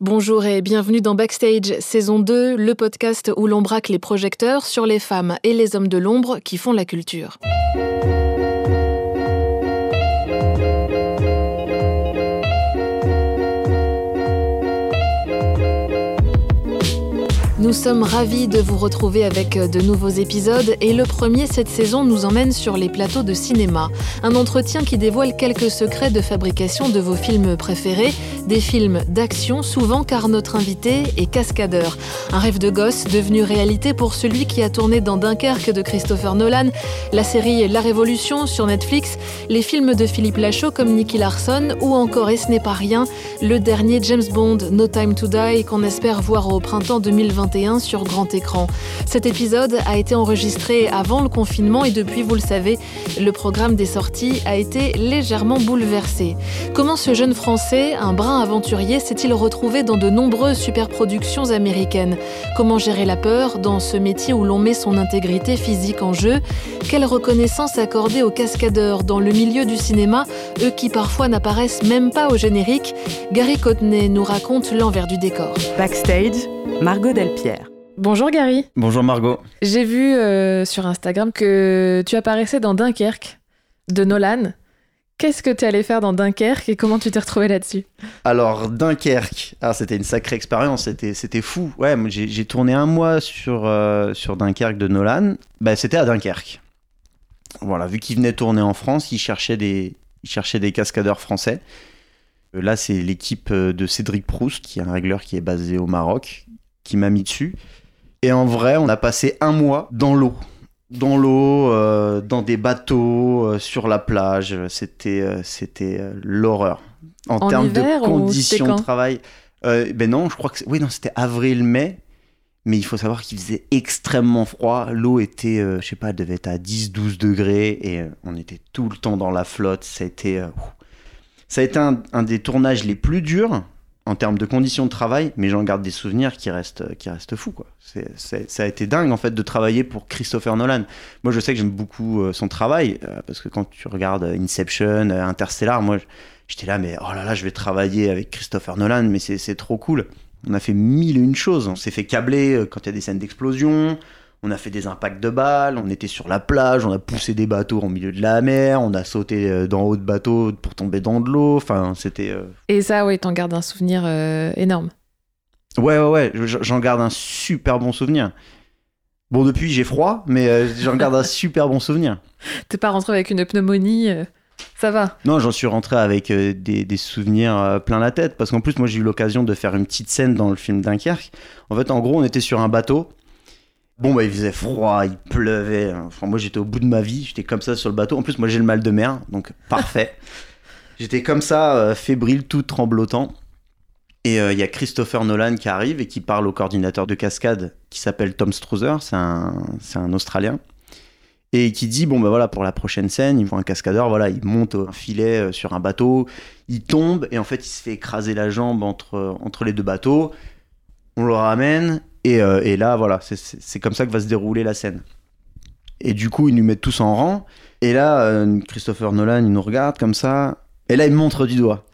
Bonjour et bienvenue dans Backstage, saison 2, le podcast où l'on braque les projecteurs sur les femmes et les hommes de l'ombre qui font la culture. Nous sommes ravis de vous retrouver avec de nouveaux épisodes et le premier cette saison nous emmène sur les plateaux de cinéma. Un entretien qui dévoile quelques secrets de fabrication de vos films préférés, des films d'action souvent car notre invité est cascadeur. Un rêve de gosse devenu réalité pour celui qui a tourné dans Dunkerque de Christopher Nolan, la série La Révolution sur Netflix, les films de Philippe Lachaud comme Nicky Larson ou encore Et ce n'est pas rien, le dernier James Bond No Time to Die qu'on espère voir au printemps 2021 sur grand écran. Cet épisode a été enregistré avant le confinement et depuis, vous le savez, le programme des sorties a été légèrement bouleversé. Comment ce jeune Français, un brin aventurier, s'est-il retrouvé dans de nombreuses superproductions américaines? Comment gérer la peur dans ce métier où l'on met son intégrité physique en jeu? Quelle reconnaissance accorder aux cascadeurs dans le milieu du cinéma, eux qui parfois n'apparaissent même pas au générique? Gary Cotney nous raconte l'envers du décor. Backstage, Margot Delpierre. Bonjour Gary. Bonjour Margot. J'ai vu euh, sur Instagram que tu apparaissais dans Dunkerque de Nolan. Qu'est-ce que tu allé faire dans Dunkerque et comment tu t'es retrouvé là-dessus? Alors Dunkerque, ah, c'était une sacrée expérience, c'était, c'était fou. Ouais, j'ai, tourné un mois sur, euh, sur Dunkerque de Nolan. Bah, c'était à Dunkerque. Voilà, vu qu'il venait tourner en France, il cherchait des, il cherchait des cascadeurs français. Euh, là, c'est l'équipe de Cédric Proust, qui est un régleur qui est basé au Maroc, qui m'a mis dessus. Et en vrai, on a passé un mois dans l'eau. Dans l'eau, euh, dans des bateaux, euh, sur la plage. C'était euh, c'était l'horreur. En, termes de conditions de travail. ben non, je crois que oui, non, c'était avril-mai. Mais il faut savoir qu'il faisait extrêmement froid. L'eau était, je sais pas, elle devait être à 10-12 degrés. Et on était tout le temps dans la flotte. Ça a été, ça a été un des tournages les plus durs en termes de conditions de travail, mais j'en garde des souvenirs qui restent, qui restent fous. Quoi. ça a été dingue en fait de travailler pour Christopher Nolan. Moi je sais que j'aime beaucoup euh, son travail, euh, parce que quand tu regardes Inception, euh, Interstellar, moi j'étais là, mais oh là là, je vais travailler avec Christopher Nolan, mais c'est trop cool. On a fait mille et une choses. On s'est fait câbler quand il y a des scènes d'explosion on a fait des impacts de balles, on était sur la plage, on a poussé des bateaux au milieu de la mer, on a sauté euh, dans haut de bateau pour tomber dans de l'eau. Enfin, c'était. Euh, Et ça, oui, t'en gardes un souvenir euh, énorme. Ouais, ouais, ouais, j'en garde un super bon souvenir. Bon, depuis, j'ai froid, mais j'en garde un super bon souvenir. T'es pas rentré avec une pneumonie ça va Non, j'en suis rentré avec des, souvenirs plein la tête. Parce qu'en plus, moi, j'ai eu l'occasion de faire une petite scène dans le film Dunkerque. En fait, en gros, on était sur un bateau. Bon, bah, il faisait froid, il pleuvait. Enfin, moi, j'étais au bout de ma vie. J'étais comme ça sur le bateau. En plus, moi, j'ai le mal de mer, donc parfait. j'étais comme ça, euh, fébrile, tout tremblotant. Et euh, il y a Christopher Nolan qui arrive et qui parle au coordinateur de cascade qui s'appelle Tom Struther, c'est un, c'est un Australien. Et qui dit, bon, bah voilà, pour la prochaine scène, il faut un cascadeur, voilà, il monte un filet euh, sur un bateau, il tombe et en fait, il se fait écraser la jambe entre, entre les deux bateaux. On le ramène euh, et, là, voilà, c'est comme ça que va se dérouler la scène. Et du coup, ils nous mettent tous en rang. Et là, euh, Christopher Nolan, il nous regarde comme ça. Et là, il me montre du doigt.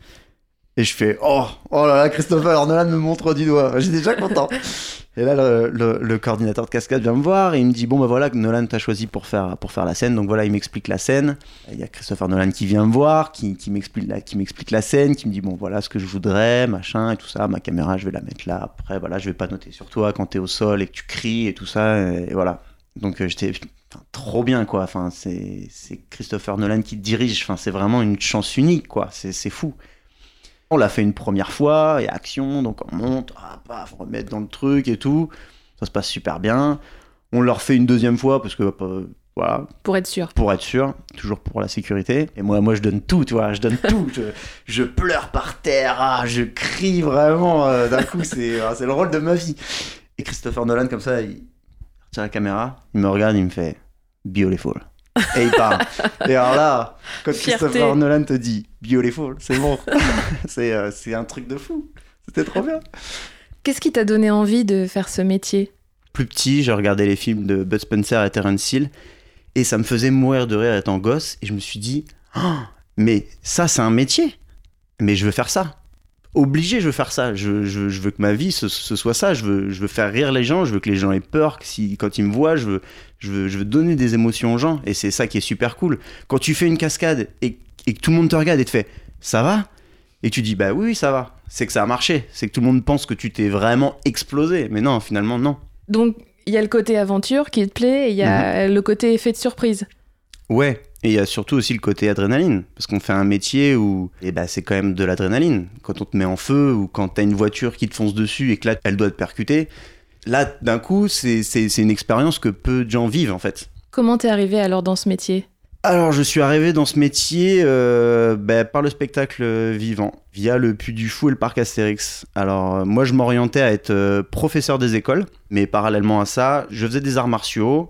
Et je fais Oh, oh là là, Christopher Nolan me montre du doigt. J'étais déjà content. Et là, le, coordinateur de cascade vient me voir et il me dit Bon, ben voilà, Nolan t'a choisi pour faire, pour faire la scène. Donc voilà, il m'explique la scène. Il y a Christopher Nolan qui vient me voir, qui, qui m'explique la, la scène, qui me dit Bon, voilà ce que je voudrais, machin, et tout ça. Ma caméra, je vais la mettre là. Après, voilà, je vais pas noter sur toi quand t'es au sol et que tu cries et tout ça. Et, voilà. Donc euh, j'étais trop bien, quoi. Enfin, c'est Christopher Nolan qui dirige. Enfin, c'est vraiment une chance unique, quoi. C'est fou. On l'a fait une première fois, et action, donc on monte, ah, paf, remettre dans le truc et tout. Ça se passe super bien. On le refait une deuxième fois parce que euh, voilà. Pour être sûr. Pour être sûr, toujours pour la sécurité. Et moi, moi je donne tout, tu vois, je donne tout. Je, pleure par terre, ah, je crie vraiment. Euh, d'un coup, c'est ah, c'est le rôle de ma vie. Et Christopher Nolan, comme ça, il retire la caméra, il me regarde, il me fait Beautiful. Et il part. Et alors là, quand Christopher Nolan te dit Beautiful, c'est bon. Euh, c'est un truc de fou. C'était trop bien. Qu'est-ce qui t'a donné envie de faire ce métier? Plus petit, j'ai regardé les films de Bud Spencer et Terence Hill et ça me faisait mourir de rire étant gosse et je me suis dit oh, mais ça c'est un métier. Mais je veux faire ça. Obligé, je veux faire ça. Je, je- je veux que ma vie ce, ce soit ça. Je veux, je veux faire rire les gens. Je veux que les gens aient peur. Que si, quand ils me voient, je veux, je, veux, je veux donner des émotions aux gens. Et c'est ça qui est super cool. Quand tu fais une cascade et, et que tout le monde te regarde et te fait ça va? Et tu dis bah oui, oui, ça va. C'est que ça a marché. C'est que tout le monde pense que tu t'es vraiment explosé. Mais non, finalement, non. Donc, il y a le côté aventure qui te plaît et il y a le côté effet de surprise. Ouais, et il y a surtout aussi le côté adrénaline, parce qu'on fait un métier où eh ben, c'est quand même de l'adrénaline. Quand on te met en feu ou quand t'as une voiture qui te fonce dessus et que là, elle doit te percuter, là, d'un coup, c'est c'est- c'est une expérience que peu de gens vivent en fait. Comment t'es arrivé alors dans ce métier? Alors, je suis arrivé dans ce métier euh, ben, par le spectacle vivant, via le Puy du Fou et le parc Astérix. Alors, euh, moi, je m'orientais à être euh, professeur des écoles, mais parallèlement à ça, je faisais des arts martiaux,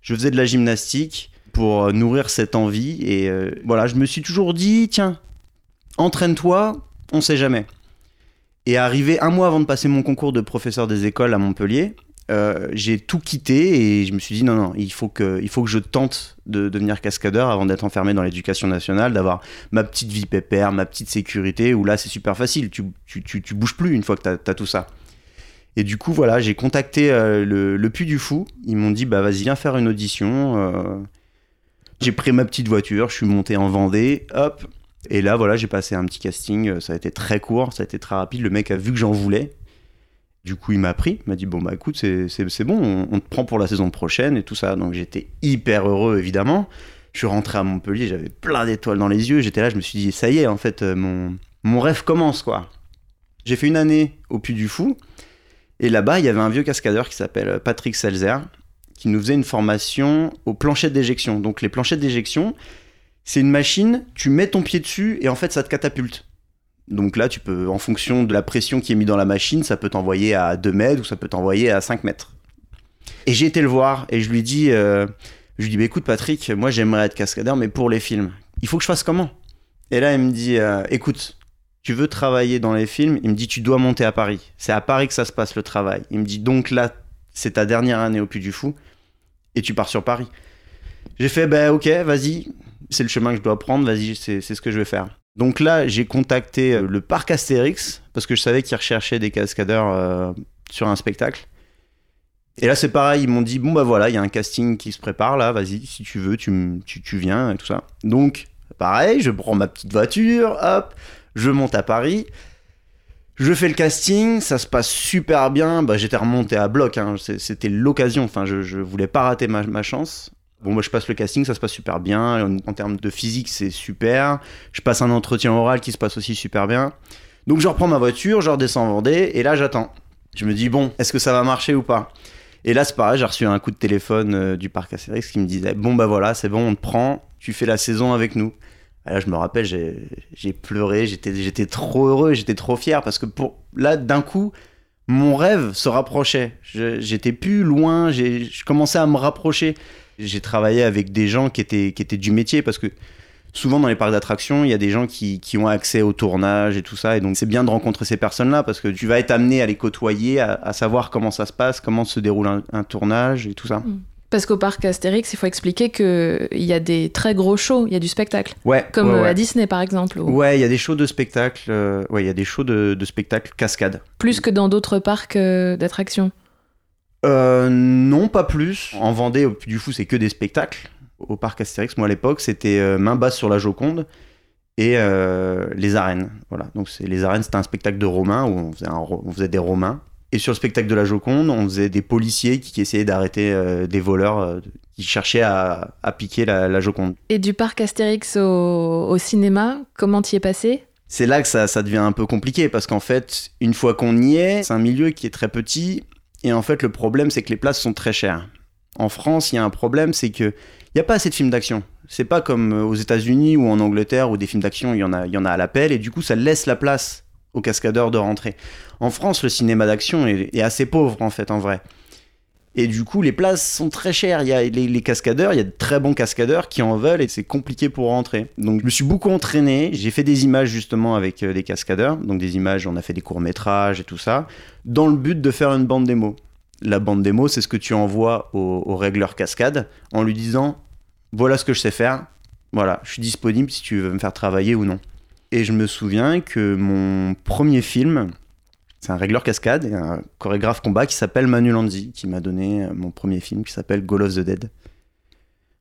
je faisais de la gymnastique pour euh, nourrir cette envie. Et euh, voilà, je me suis toujours dit, tiens, entraîne-toi, on sait jamais. Et arrivé un mois avant de passer mon concours de professeur des écoles à Montpellier, euh, j'ai tout quitté et je me suis dit non non il faut que il faut que je tente de devenir cascadeur avant d'être enfermé dans l'éducation nationale d'avoir ma petite vie pépère ma petite sécurité où là c'est super facile tu, tu, tu, tu bouges plus une fois que t'as as tout ça et du coup voilà j'ai contacté le, le Puy du Fou ils m'ont dit bah vas-y viens faire une audition. J'ai pris ma petite voiture je suis monté en Vendée hop et là voilà j'ai passé un petit casting ça a été très court ça a été très rapide le mec a vu que j'en voulais du coup, il m'a pris, m'a dit Bon, bah écoute, c'est bon, on, te prend pour la saison prochaine et tout ça. Donc j'étais hyper heureux, évidemment. Je suis rentré à Montpellier, j'avais plein d'étoiles dans les yeux. J'étais là, je me suis dit Ça y est, en fait, euh, mon, mon rêve commence, quoi. J'ai fait une année au Puy du Fou. Et là-bas, il y avait un vieux cascadeur qui s'appelle Patrick Selzer, qui nous faisait une formation aux planchettes d'éjection. Donc les planchettes d'éjection, c'est une machine, tu mets ton pied dessus et en fait, ça te catapulte. Donc là, tu peux, en fonction de la pression qui est mise dans la machine, ça peut t'envoyer à 2 mètres ou ça peut t'envoyer à 5 mètres. Et j'ai été le voir et je lui dis, euh, je lui dis, bah, écoute Patrick, moi j'aimerais être cascadeur, mais pour les films, il faut que je fasse comment? Et là, il me dit, euh, écoute, tu veux travailler dans les films? Il me dit, tu dois monter à Paris. C'est à Paris que ça se passe le travail. Il me dit, donc là, c'est ta dernière année au Puy du Fou et tu pars sur Paris. J'ai fait, bah ok, vas-y, c'est le chemin que je dois prendre, vas-y, c'est ce que je vais faire. Donc là, j'ai contacté euh, le parc Astérix parce que je savais qu'ils recherchaient des cascadeurs euh, sur un spectacle. Et là, c'est pareil, ils m'ont dit bon bah voilà, il y a un casting qui se prépare là, vas-y, si tu veux, tu, tu, tu viens et tout ça. Donc, pareil, je prends ma petite voiture, hop, je monte à Paris. Je fais le casting, ça se passe super bien. Bah, j'étais remonté à bloc, hein, c'était l'occasion. Enfin, je, je voulais pas rater ma, chance. Bon, moi, je passe le casting, ça se passe super bien. En, en termes de physique, c'est super. Je passe un entretien oral qui se passe aussi super bien. Donc, je reprends ma voiture, je redescends en Vendée, et là, j'attends. Je me dis, bon, est-ce que ça va marcher ou pas? Et là, c'est pareil, j'ai reçu un coup de téléphone euh, du parc Astérix qui me disait, bon, bah voilà, c'est bon, on te prend, tu fais la saison avec nous. Là, je me rappelle, j'ai pleuré, j'étais trop heureux, j'étais trop fier, parce que là, d'un coup, mon rêve se rapprochait. J'étais plus loin, je commençais à me rapprocher. J'ai travaillé avec des gens qui étaient, du métier parce que souvent dans les parcs d'attractions, il y a des gens qui, ont accès au tournage et tout ça. Et donc c'est bien de rencontrer ces personnes-là parce que tu vas être amené à les côtoyer, à, savoir comment ça se passe, comment se déroule un, un tournage et tout ça. Parce qu'au parc Astérix, il faut expliquer qu'il y a des très gros shows, il y a du spectacle. Ouais, Comme ouais, euh, ouais. à Disney par exemple. ou- Ouais, il y a des shows de spectacle. euh, ouais, il y a des shows de, de spectacle cascade. Plus que dans d'autres parcs euh, d'attractions. Euh, non, pas plus. En Vendée, du Fou, c'est que des spectacles. Au parc Astérix, moi à l'époque, c'était main basse sur la Joconde et les arènes. Voilà. Donc les arènes, c'était un spectacle de Romains où on faisait, un ro- on faisait des Romains. Et sur le spectacle de la Joconde, on faisait des policiers qui, qui essayaient d'arrêter euh, des voleurs euh, qui cherchaient à, à piquer la, la Joconde. Et du parc Astérix au, au cinéma, comment t'y es passé? C'est là que ça, ça devient un peu compliqué parce qu'en fait, une fois qu'on y est, c'est un milieu qui est très petit et en fait, le problème, c'est que les places sont très chères. En France, il y a un problème, c'est que il n'y a pas assez de films d'action. C'est pas comme euh, aux États-Unis ou en Angleterre où des films d'action, il y en a, il y en a à l'appel et du coup, ça laisse la place aux cascadeurs de rentrer. En France, le cinéma d'action est, assez pauvre en fait, en vrai. Et du coup, les places sont très chères. Il y a les, les cascadeurs, il y a de très bons cascadeurs qui en veulent et c'est compliqué pour rentrer. Donc, je me suis beaucoup entraîné. J'ai fait des images justement avec euh, des cascadeurs. Donc, des images, on a fait des courts-métrages et tout ça, dans le but de faire une bande démo. La bande démo, c'est ce que tu envoies au, au régleur cascade en lui disant voilà ce que je sais faire. Voilà, je suis disponible si tu veux me faire travailler ou non. Et je me souviens que mon premier film, c'est un régleur cascade et un chorégraphe combat qui s'appelle Manu Lanzi, qui m'a donné mon premier film qui s'appelle Goal of the Dead.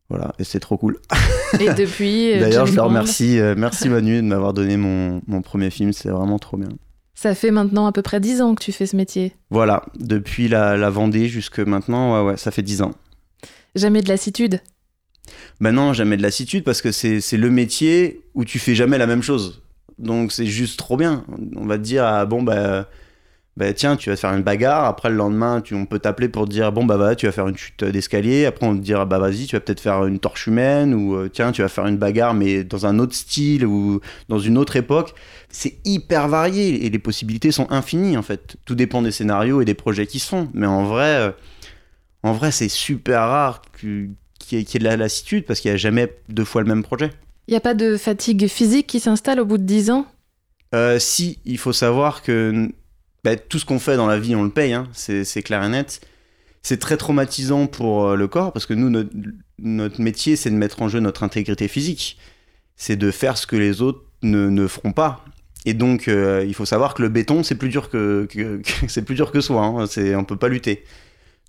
Voilà, et c'est trop cool. Et depuis. euh, D'ailleurs, je James le Bond, remercie, euh, merci Manu de m'avoir donné mon, mon premier film, c'est vraiment trop bien. Ça fait maintenant à peu près 10 ans que tu fais ce métier. Voilà, depuis la, la Vendée jusque maintenant, ouais, ouais, ça fait 10 ans. Jamais de lassitude. Maintenant, jamais de lassitude parce que c'est le métier où tu fais jamais la même chose. Donc c'est juste trop bien. On va te dire, ah, bon, bah, bah, tiens, tu vas te faire une bagarre. Après, le lendemain, tu, on peut t'appeler pour te dire, bon, bah, va, tu vas faire une chute d'escalier. Après, on te dira, bah, vas-y, tu vas peut-être faire une torche humaine ou euh, tiens, tu vas faire une bagarre, mais dans un autre style ou dans une autre époque. C'est hyper varié et les possibilités sont infinies, en fait. Tout dépend des scénarios et des projets qui se font. Mais en vrai, euh, en vrai, c'est super rare que- qu'il y, ait de la lassitude parce qu'il n'y a jamais deux fois le même projet. Il n'y a pas de fatigue physique qui s'installe au bout de 10 ans? Euh, si, il faut savoir que bah, tout ce qu'on fait dans la vie, on le paye, hein, c'est clair et net. C'est très traumatisant pour euh, le corps parce que nous, notre, notre métier, c'est de mettre en jeu notre intégrité physique. C'est de faire ce que les autres ne, ne feront pas. Et donc, euh, il faut savoir que le béton, c'est plus dur que, que- que- c'est plus dur que soi. Hein, c'est, on peut pas lutter.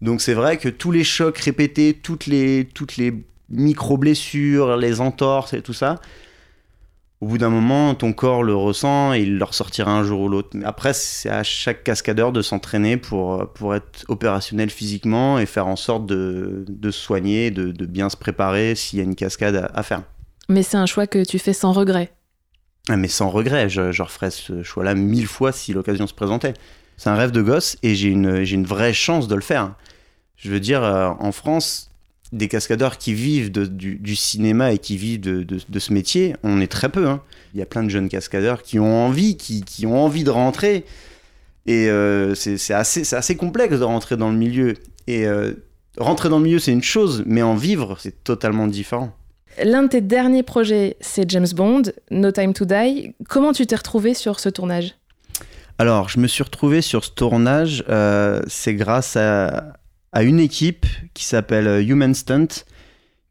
Donc, c'est vrai que tous les chocs répétés, toutes les, toutes les micro-blessures, les entorses et tout ça, au bout d'un moment, ton corps le ressent et il le ressortira un jour ou l'autre. Mais après, c'est à chaque cascadeur de s'entraîner pour, pour être opérationnel physiquement et faire en sorte de, de se soigner, de, de bien se préparer s'il y a une cascade à, à faire. Mais c'est un choix que tu fais sans regret. Ah, Mais sans regret, je, je referais ce choix-là mille fois si l'occasion se présentait. C'est un rêve de gosse et j'ai une, une vraie chance de le faire. Je veux dire, euh, en France, des cascadeurs qui vivent du, cinéma et qui vivent de, de- ce métier, on est très peu. hein. Il y a plein de jeunes cascadeurs qui ont envie, qui, qui ont envie de rentrer. Et euh, c'est c'est assez, c'est assez complexe de rentrer dans le milieu. Et euh, rentrer dans le milieu, c'est une chose, mais en vivre, c'est totalement différent. L'un de tes derniers projets, c'est James Bond, No Time to Die. Comment tu t'es retrouvé sur ce tournage? Alors, je me suis retrouvé sur ce tournage, euh, c'est grâce à, une équipe qui s'appelle euh, Human Stunt,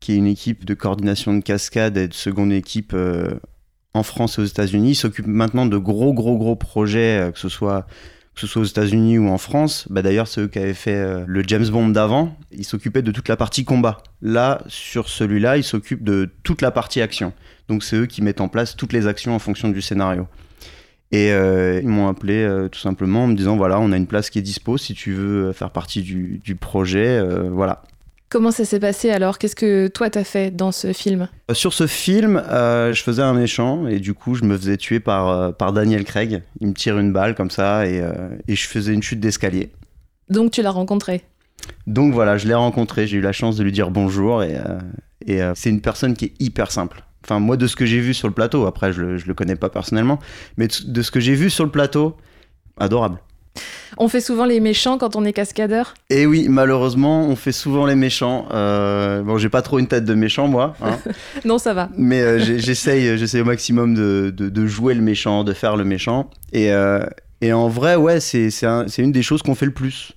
qui est une équipe de coordination de cascade et de seconde équipe euh, en France et aux États-Unis. Ils s'occupent maintenant de gros, gros, gros projets, que ce soit que ce soit aux États-Unis ou en France. Bah, D'ailleurs, c'est eux qui avaient fait le James Bond d'avant. Ils s'occupaient de toute la partie combat. Là, sur celui-là, ils s'occupent de toute la partie action. Donc, c'est eux qui mettent en place toutes les actions en fonction du scénario. Et euh, ils m'ont appelé euh, tout simplement en me disant voilà, on a une place qui est dispo si tu veux faire partie du, du projet. euh, voilà. Comment ça s'est passé alors? Qu'est-ce que toi t'as fait dans ce film? Euh, Sur ce film, euh, je faisais un méchant et du coup, je me faisais tuer par, euh, par Daniel Craig. Il me tire une balle comme ça et, euh, et je faisais une chute d'escalier. Donc tu l'as rencontré? Donc voilà, je l'ai rencontré, j'ai eu la chance de lui dire bonjour et, euh, et euh, c'est une personne qui est hyper simple. Enfin, moi, de ce que j'ai vu sur le plateau, après, je le, je le connais pas personnellement, mais de ce que j'ai vu sur le plateau, adorable. On fait souvent les méchants quand on est cascadeur? Et oui, malheureusement, on fait souvent les méchants. Euh, bon, j'ai pas trop une tête de méchant, moi, hein, Non, ça va. mais euh, j'essaye, j'essaye au maximum de, de- de jouer le méchant, de faire le méchant. Et, euh, et en vrai, ouais, c'est c'est un- c'est une des choses qu'on fait le plus.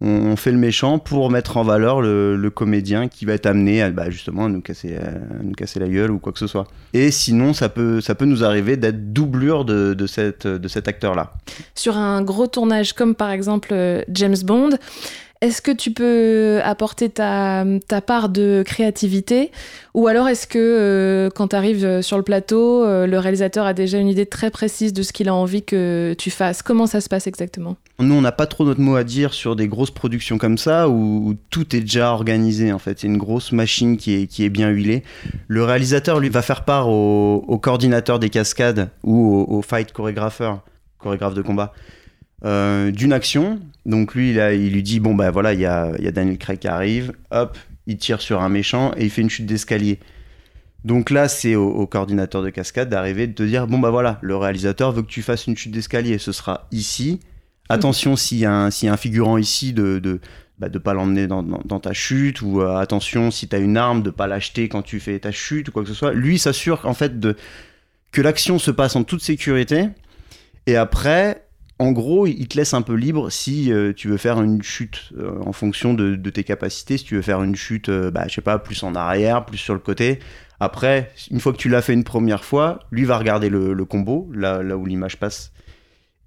On, fait le méchant pour mettre en valeur le, comédien qui va être amené à, bah, justement à nous, casser, à nous casser la gueule ou quoi que ce soit. Et sinon, ça peut, ça peut nous arriver d'être doublure de, de, cette, de cet acteur-là. Sur un gros tournage comme par exemple euh, James Bond, est-ce que tu peux apporter ta, part de créativité? Ou alors est-ce que euh, quand tu arrives sur le plateau, euh, le réalisateur a déjà une idée très précise de ce qu'il a envie que tu fasses? Comment ça se passe exactement? Nous, on n'a pas trop notre mot à dire sur des grosses productions comme ça où, tout est déjà organisé en fait. C'est une grosse machine qui est, bien huilée. Le réalisateur, lui, va faire part au, au coordinateur des cascades ou au, au fight chorégrapheur, chorégraphe de combat, euh, d'une action. Donc lui, il, a- il lui dit bon, bah voilà, il y a, il y a Daniel Craig qui arrive, hop, il tire sur un méchant et il fait une chute d'escalier. Donc là, c'est au, au coordinateur de cascade d'arriver de te dire bon, bah voilà, le réalisateur veut que tu fasses une chute d'escalier, ce sera ici. Attention s'il y, a un- s'il y a un figurant ici de, de, bah, de pas l'emmener dans, dans- dans ta chute ou euh, attention si tu as une arme de pas l'acheter quand tu fais ta chute ou quoi que ce soit. Lui s'assure en fait de que l'action se passe en toute sécurité et après en gros, il te laisse un peu libre si euh, tu veux faire une chute euh, en fonction de, tes capacités. Si tu veux faire une chute, euh, bah, je sais pas, plus en arrière, plus sur le côté. Après, une fois que tu l'as fait une première fois, lui va regarder le, combo, là, où l'image passe.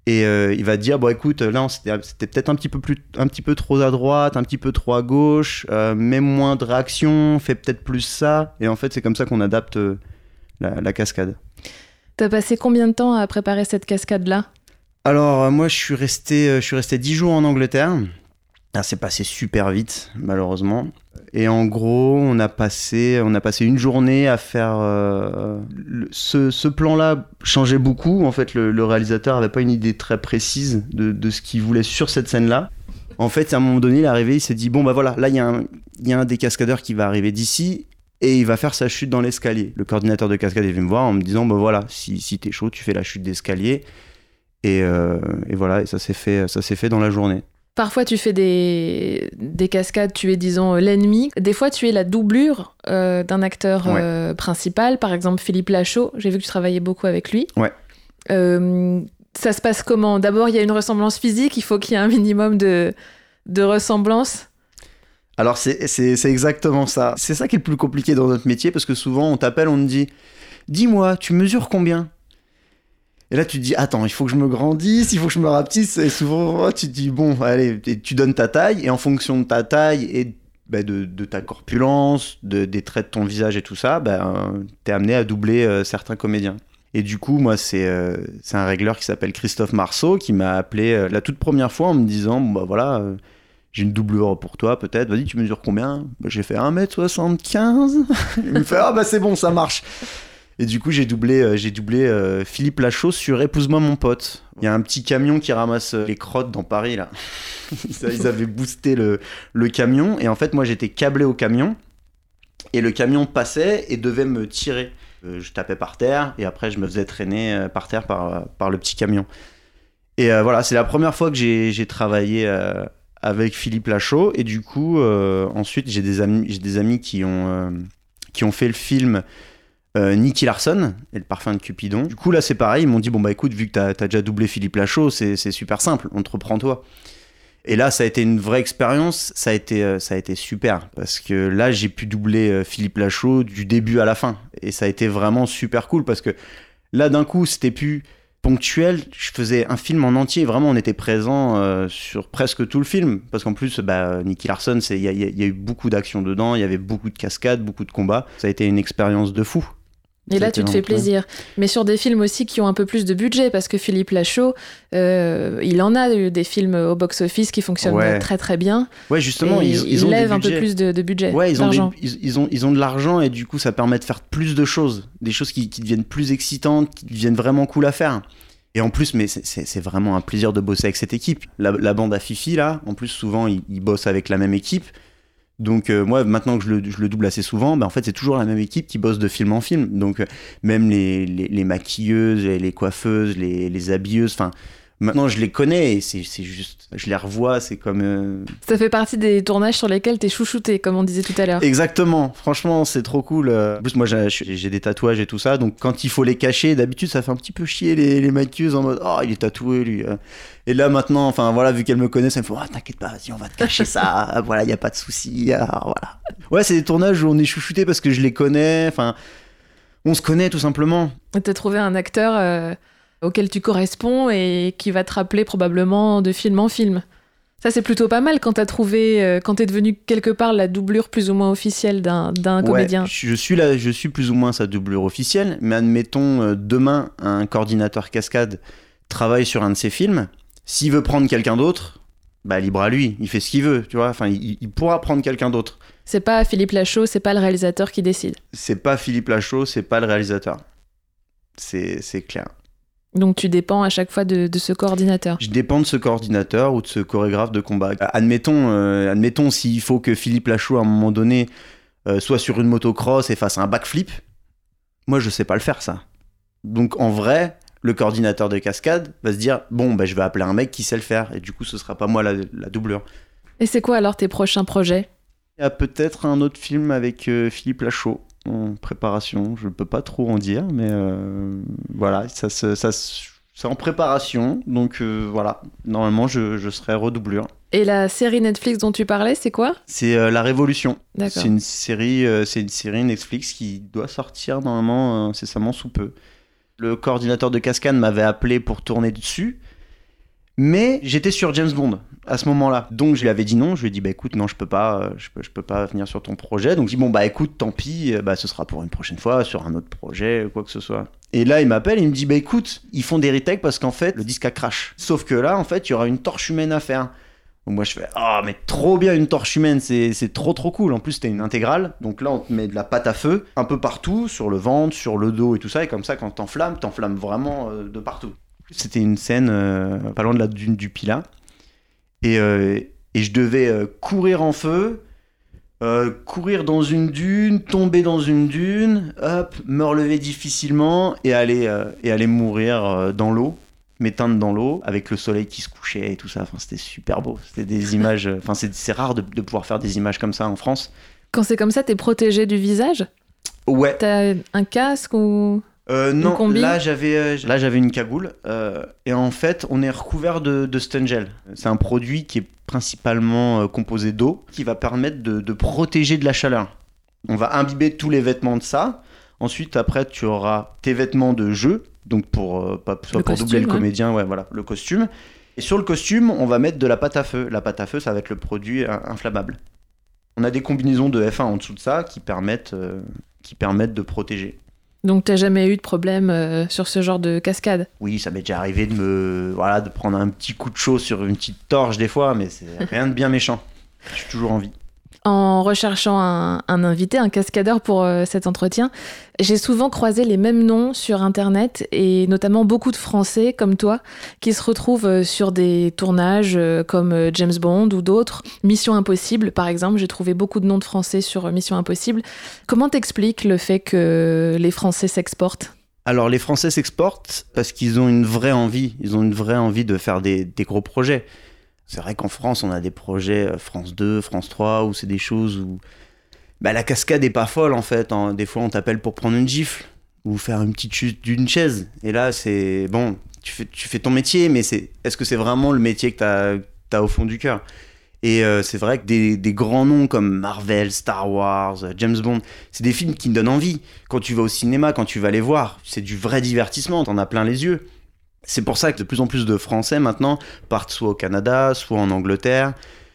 Et euh, il va te dire, bon écoute, là c'était peut-être un petit peu un petit peu trop à droite, un petit peu trop à gauche, mets moins de réaction, fais peut-être plus ça. Et en fait, c'est comme ça qu'on adapte la, la cascade. T'as passé combien de temps à préparer cette cascade-là? Alors euh, moi, je suis resté, euh, je suis resté 10 jours en Angleterre. Ah, c'est passé super vite, malheureusement. Et en gros, on a passé, on a passé une journée à faire. euh, ce plan-là changeait beaucoup. En fait, le, réalisateur avait pas une idée très précise de, ce qu'il voulait sur cette scène-là. En fait, à un moment donné, il est arrivé, il s'est dit bon bah voilà, là il y, a un- des cascadeurs qui va arriver d'ici et il va faire sa chute dans l'escalier. Le coordinateur de cascade est venu me voir en me disant bah voilà, si t'es chaud, tu fais la chute d'escalier. Et, euh, et voilà, et ça s'est fait, ça s'est fait dans la journée. Parfois, tu fais des, des cascades, tu es, disons, l'ennemi. Des fois, tu es la doublure euh, d'un acteur Ouais. euh, principal, par exemple Philippe Lachaud. J'ai vu que tu travaillais beaucoup avec lui. Ouais. Euh, ça se passe comment? D'abord, il y a une ressemblance physique, il faut qu'il y ait un minimum de, de ressemblance. Alors c'est c'est- c'est exactement ça. C'est ça qui est le plus compliqué dans notre métier parce que souvent on t'appelle, on te dit Dis-moi, tu mesures combien? Et là tu te dis Attends, il faut que je me grandisse, il faut que je me rapetisse. Et souvent tu te dis Bon, allez, tu donnes ta taille et en fonction de ta taille et bah, de, ta corpulence, de, des traits de ton visage et tout ça, bah, t'es amené à doubler euh, certains comédiens. Et du coup, moi, c'est euh, un régleur qui s'appelle Christophe Marceau qui m'a appelé euh, la toute première fois en me disant Bon, bah voilà. euh, j'ai une doublure pour toi peut-être, vas-y tu mesures combien? Bah, J'ai fait 1m75. Il me fait ah bah c'est bon ça marche. Et du coup j'ai doublé, euh, j'ai doublé euh, Philippe Lachaud sur Épouse-moi mon pote. Il y a un petit camion qui ramasse euh, les crottes dans Paris là. Ils avaient boosté le, camion et en fait moi j'étais câblé au camion et le camion passait et devait me tirer. Je tapais par terre et après je me faisais traîner par terre par, le petit camion. Et voilà, c'est la première fois que j'ai travaillé avec Philippe Lachaud et du coup ensuite j'ai des amis qui ont fait le film euh, Nicky Larson et le parfum de Cupidon. Du coup là c'est pareil, ils m'ont dit bon bah écoute vu que t'as as déjà doublé Philippe Lachaud c'est super simple, on te reprend toi. Et là ça a été une vraie expérience, ça a été euh, ça a été super parce que là j'ai pu doubler euh, Philippe Lachaud du début à la fin et ça a été vraiment super cool parce que là d'un coup c'était plus ponctuel, je faisais un film en entier. Vraiment, on était présent euh, sur presque tout le film. Parce qu'en plus, bah, Nicky Larson, il y, y a- il y a eu beaucoup d'action dedans, il y avait beaucoup de cascades, beaucoup de combats. Ça a été une expérience de fou. Et là, tu te fais plaisir. Mais sur des films aussi qui ont un peu plus de budget, parce que Philippe Lachaud, euh, il en a eu des films au box-office qui fonctionnent Ouais. très très bien. Ouais, justement, Et ils, ils ont lèvent un peu plus de, de budget, Ouais, ils ont, des- ils, ils ont, ils ont de l'argent et du coup, ça permet de faire plus de choses. Des choses qui, qui deviennent plus excitantes, qui deviennent vraiment cool à faire. Et en plus, mais c'est vraiment un plaisir de bosser avec cette équipe. La, la bande à Fifi, là, en plus, souvent, ils, ils bossent avec la même équipe. Donc, euh, moi, maintenant que je le, double assez souvent, bah, en fait, c'est toujours la même équipe qui bosse de film en film. Donc, euh, même les, les, maquilleuses, les, les coiffeuses, les, les habilleuses, enfin, maintenant, je les connais et c'est juste, je les revois, c'est comme. euh, Ça fait partie des tournages sur lesquels t'es chouchouté, comme on disait tout à l'heure. Exactement, franchement, c'est trop cool. Euh, En plus, moi, j'ai des tatouages et tout ça, donc quand il faut les cacher, d'habitude, ça fait un petit peu chier les, les maquilleuses en mode Oh, il est tatoué, lui. euh. Et là, maintenant, enfin, voilà, vu qu'elle me connaît, ça me fait Ah, t'inquiète pas, vas-y, on va te cacher ça. voilà, il n'y a pas de souci. ah, voilà. Ouais, c'est des tournages où on est chouchouté parce que je les connais, enfin, on se connaît tout simplement. T'as trouvé un acteur euh, auquel tu corresponds et qui va te rappeler probablement de film en film. Ça, c'est plutôt pas mal quand t'as trouvé, euh, quand t'es devenu quelque part la doublure plus ou moins officielle d'un Ouais, comédien. je suis là, je suis plus ou moins sa doublure officielle, mais admettons euh, demain un coordinateur cascade travaille sur un de ses films, s'il veut prendre quelqu'un d'autre, bah libre à lui, il fait ce qu'il veut, tu vois. Enfin, il, il pourra prendre quelqu'un d'autre. C'est pas Philippe Lachaud, c'est pas le réalisateur qui décide. C'est pas Philippe Lachaud, c'est pas le réalisateur. C'est clair. Donc tu dépends à chaque fois de, de ce coordinateur. Je dépends de ce coordinateur ou de ce chorégraphe de combat. Admettons, euh, admettons s'il faut que Philippe Lachaud à un moment donné euh, soit sur une motocross et fasse un backflip. Moi, je sais pas le faire ça. Donc en vrai, le coordinateur de cascade va se dire bon, bah, je vais appeler un mec qui sait le faire et du coup, ce sera pas moi la, la doublure. Et c'est quoi alors tes prochains projets? Il y a peut-être un autre film avec euh, Philippe Lachaud en préparation. Je peux pas trop en dire, mais euh, voilà, ça, se- ça, se- c'est en préparation. Donc euh, voilà, normalement, je, je serai redoublure. Et la série Netflix dont tu parlais, c'est quoi? C'est euh, La Révolution. D'accord. C'est une série, c'est une série Netflix qui doit sortir normalement incessamment sous peu. Le coordinateur de Cascade m'avait appelé pour tourner dessus, mais j'étais sur James Bond à ce moment-là. Donc je lui avais dit non. Je lui ai dit bah écoute non je peux pas, euh, je peux, peux pas venir sur ton projet. Donc je dis bon bah écoute tant pis, euh, bah ce sera pour une prochaine fois sur un autre projet quoi que ce soit. Et là il m'appelle, il me dit bah écoute ils font des retakes parce qu'en fait le disque a crash. Sauf que là en fait il y aura une torche humaine à faire. Donc moi je fais ah mais trop bien une torche humaine c'est trop trop cool en plus c'était une intégrale donc là on te met de la pâte à feu un peu partout sur le ventre sur le dos et tout ça et comme ça quand t'enflammes t'enflammes vraiment euh, de partout c'était une scène euh, pas loin de la dune du Pilat et, euh, et je devais euh, courir en feu euh, courir dans une dune tomber dans une dune hop me relever difficilement et aller et aller mourir dans l'eau m'éteindre dans l'eau avec le soleil qui se couchait et tout ça. Enfin, c'était super beau. C'était des images. Enfin, c'est c'est rare de, de pouvoir faire des images comme ça en France. Quand c'est comme ça, t'es protégé du visage? Ouais. T'as un casque ou... Euh, non, combi là j'avais euh, là j'avais une cagoule euh, et en fait on est recouvert de, de Stungel. C'est un produit qui est principalement euh, composé d'eau qui va permettre de, de protéger de la chaleur. On va imbiber tous les vêtements de ça. Ensuite après tu auras tes vêtements de jeu donc pour euh, pas soit Le pour costume, doubler le ouais. comédien ouais voilà le costume. Et sur le costume on va mettre de la pâte à feu. La pâte à feu ça va être le produit euh, inflammable. On a des combinaisons de F1 en dessous de ça qui permettent euh, qui permettent de protéger. Donc t'as jamais eu de problème euh, sur ce genre de cascade? Oui, ça m'est déjà arrivé de me voilà de prendre un petit coup de chaud sur une petite torche des fois, mais c'est rien de bien méchant. Je suis toujours en vie. En recherchant un, invité, un cascadeur pour euh, cet entretien, j'ai souvent croisé les mêmes noms sur Internet et notamment beaucoup de Français comme toi qui se retrouvent euh, sur des tournages euh, comme James Bond ou d'autres. Mission Impossible, par exemple, j'ai trouvé beaucoup de noms de Français sur Mission Impossible. Comment t'expliques le fait que les Français s'exportent? Alors les Français s'exportent parce qu'ils ont une vraie envie, ils ont une vraie envie de faire des gros projets. C'est vrai qu'en France, on a des projets euh, France 2, France 3 où c'est des choses où bah, la cascade est pas folle en fait. hein. Des fois, on t'appelle pour prendre une gifle ou faire une petite chute d'une chaise. Et là, c'est bon, tu fais, ton métier, mais est-ce que c'est vraiment le métier que tu as, au fond du cœur? Et euh, c'est vrai que des, des grands noms comme Marvel, Star Wars, euh, James Bond, c'est des films qui me donnent envie. Quand tu vas au cinéma, quand tu vas les voir, c'est du vrai divertissement, t'en as plein les yeux. C'est pour ça que de plus en plus de Français maintenant partent soit au Canada, soit en Angleterre.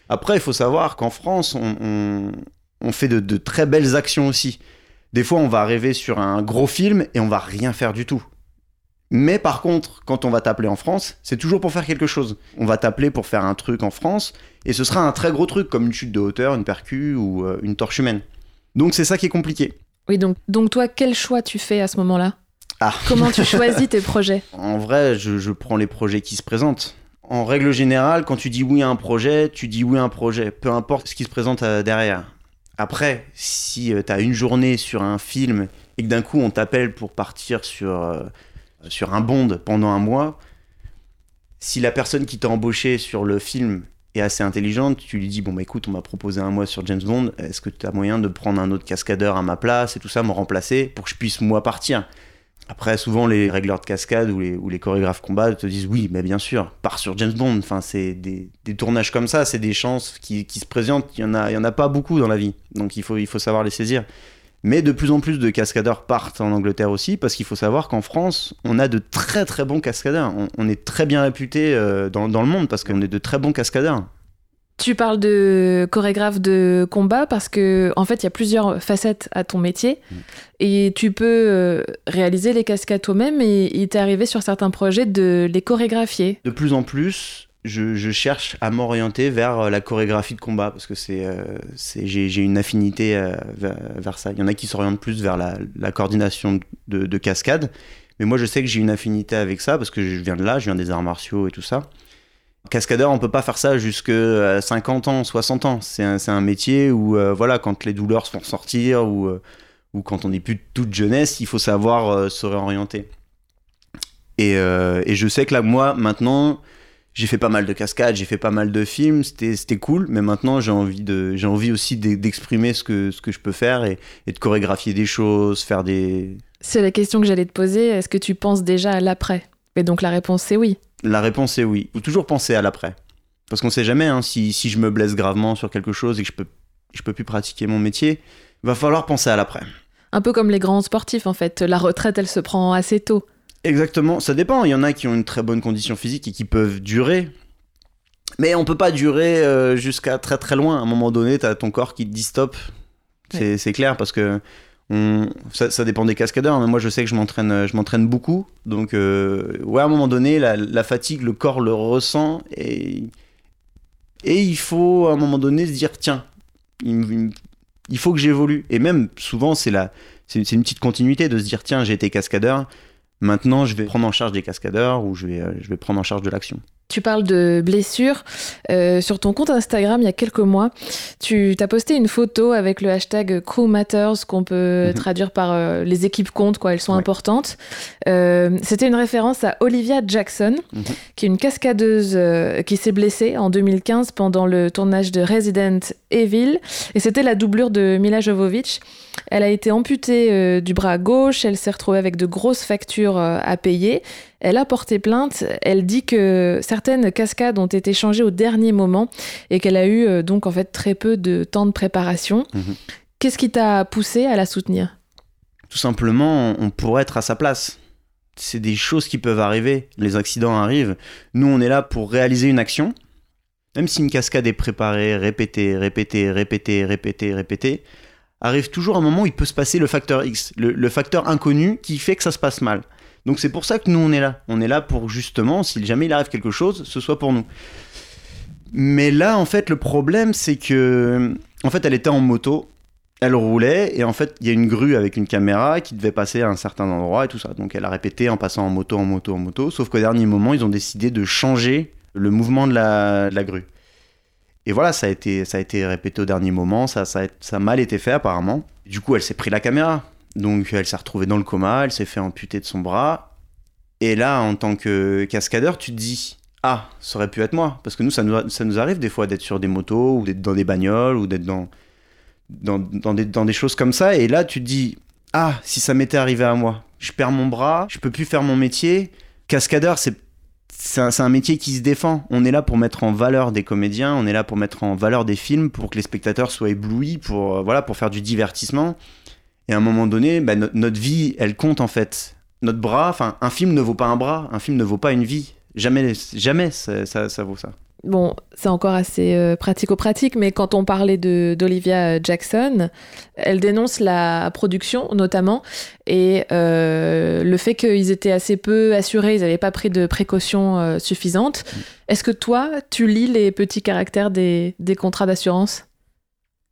Après, il faut savoir qu'en France, on, fait de, de très belles actions aussi. Des fois, on va arriver sur un gros film et on va rien faire du tout. Mais par contre, quand on va t'appeler en France, c'est toujours pour faire quelque chose. On va t'appeler pour faire un truc en France, et ce sera un très gros truc, comme une chute de hauteur, une percu ou euh, une torche humaine. Donc c'est ça qui est compliqué. Oui, donc, donc toi, quel choix tu fais à ce moment-là? Ah. Comment tu choisis tes projets En vrai, je, je prends les projets qui se présentent. En règle générale, quand tu dis oui à un projet, tu dis oui à un projet, peu importe ce qui se présente euh, derrière. Après, si tu as une journée sur un film et que d'un coup on t'appelle pour partir sur, euh, sur un bond pendant un mois, si la personne qui t'a embauché sur le film est assez intelligente, tu lui dis bon bah écoute, on m'a proposé un mois sur James Bond, est-ce que tu as moyen de prendre un autre cascadeur à ma place et tout ça, me remplacer pour que je puisse moi partir? Après, souvent, les régleurs de cascade ou les, chorégraphes combat te disent oui, mais bien sûr, pars sur James Bond. Enfin, c'est des, tournages comme ça, c'est des chances qui, se présentent. Il y en a, il y en a pas beaucoup dans la vie, donc il faut, il faut savoir les saisir. Mais de plus en plus de cascadeurs partent en Angleterre aussi, parce qu'il faut savoir qu'en France, on a de très très bons cascadeurs. On, est très bien réputé euh, dans le monde parce qu'on est de très bons cascadeurs. Tu parles de chorégraphe de combat parce que en fait il y a plusieurs facettes à ton métier Mm. et tu peux euh, réaliser les cascades toi-même et il t'est arrivé sur certains projets de les chorégraphier. de plus en plus, je, je cherche à m'orienter vers euh, la chorégraphie de combat parce que c'est, euh, j'ai, une affinité euh, vers, vers ça. Il y en a qui s'orientent plus vers la, la coordination de, de cascade, mais moi je sais que j'ai une affinité avec ça parce que je viens de là, je viens des arts martiaux et tout ça. Cascadeur, on peut pas faire ça jusque à 50 ans, 60 ans. C'est un, un métier où, euh, voilà, quand les douleurs se font sortir ou, euh, ou quand on n'est plus toute jeunesse, il faut savoir euh, se réorienter. Et, euh, et je sais que là, moi, maintenant, j'ai fait pas mal de cascades, j'ai fait pas mal de films, c'était cool, mais maintenant j'ai envie, envie aussi d'e- d'exprimer ce que, ce que je peux faire et, et de chorégraphier des choses, faire des... C'est la question que j'allais te poser. Est-ce que tu penses déjà à l'après? Et donc la réponse c'est oui. La réponse est oui. Il faut toujours penser à l'après. Parce qu'on sait jamais, hein, si, si je me blesse gravement sur quelque chose et que je peux, je peux plus pratiquer mon métier, il va falloir penser à l'après. Un peu comme les grands sportifs en fait, la retraite elle se prend assez tôt. Exactement, ça dépend. Il y en a qui ont une très bonne condition physique et qui peuvent durer. Mais on peut pas durer euh, jusqu'à très très loin. À un moment donné, tu as ton corps qui te dit stop. C'est c'est clair parce que on- ça, dépend des cascadeurs. Mais moi, je sais que je m'entraîne, je m'entraîne beaucoup. Donc, euh, ouais, à un moment donné, la, fatigue, le corps le ressent et et il faut à un moment donné se dire tiens, il faut que j'évolue. Et même souvent, c'est la, c'est c'est une petite continuité de se dire tiens, j'ai été cascadeur. Maintenant, je vais prendre en charge des cascadeurs ou je vais, euh, je vais prendre en charge de l'action. Tu parles de blessures. Euh, sur ton compte Instagram, il y a quelques mois, tu as posté une photo avec le hashtag Crew Matters qu'on peut Mhm. traduire par euh, les équipes comptent, quoi, elles sont Ouais. importantes. Euh, C'était une référence à Olivia Jackson, Mhm. qui est une cascadeuse qui s'est blessée en 2015 pendant le tournage de Resident Evil. Et c'était la doublure de Mila Jovovich. Elle a été amputée du bras gauche, elle s'est retrouvée avec de grosses factures à payer. Elle a porté plainte, elle dit que certaines cascades ont été changées au dernier moment et qu'elle a eu euh, donc en fait très peu de temps de préparation. Mhm. Qu'est-ce qui t'a poussé à la soutenir? Tout simplement, on pourrait être à sa place. C'est des choses qui peuvent arriver. Les accidents arrivent. Nous, on est là pour réaliser une action. Même si une cascade est préparée, répétée, répétée, répétée, répétée, répétée, arrive toujours un moment où il peut se passer le facteur X, le, le facteur inconnu qui fait que ça se passe mal. Donc c'est pour ça que nous, on est là. On est là pour justement, si jamais il arrive quelque chose, ce soit pour nous. Mais là, en fait, le problème, c'est que, en fait, elle était en moto, elle roulait, et en fait, il y a une grue avec une caméra qui devait passer à un certain endroit et tout ça. Donc elle a répété en passant en moto, en moto, en moto, sauf qu'au dernier moment, ils ont décidé de changer le mouvement de la, grue. Et voilà, ça a été, ça a été répété au dernier moment, ça, ça, ça a mal été fait apparemment. Du coup, elle s'est pris la caméra. Donc elle s'est retrouvée dans le coma, elle s'est fait amputer de son bras. Et là, en tant que cascadeur, tu te dis Ah, ça aurait pu être moi. Parce que nous, ça nous, ça nous arrive des fois d'être sur des motos, ou d'être dans des bagnoles, ou d'être dans, dans, dans des, dans des choses comme ça. Et là, tu te dis Ah, si ça m'était arrivé à moi, je perds mon bras, je peux plus faire mon métier. Cascadeur, c'est c'est un, métier qui se défend. On est là pour mettre en valeur des comédiens, on est là pour mettre en valeur des films, pour que les spectateurs soient éblouis, pour, euh, voilà, pour faire du divertissement. Et à un moment donné, bah, no- notre vie, elle compte en fait. Notre bras, enfin, un film ne vaut pas un bras, un film ne vaut pas une vie. Jamais, jamais ça, ça, ça vaut ça. Bon, c'est encore assez euh, pratico-pratique, mais quand on parlait d'Olivia Jackson, elle dénonce la production notamment et euh, le fait qu'ils étaient assez peu assurés, ils n'avaient pas pris de précautions euh, suffisantes. Est-ce que toi, tu lis les petits caractères des, des contrats d'assurance?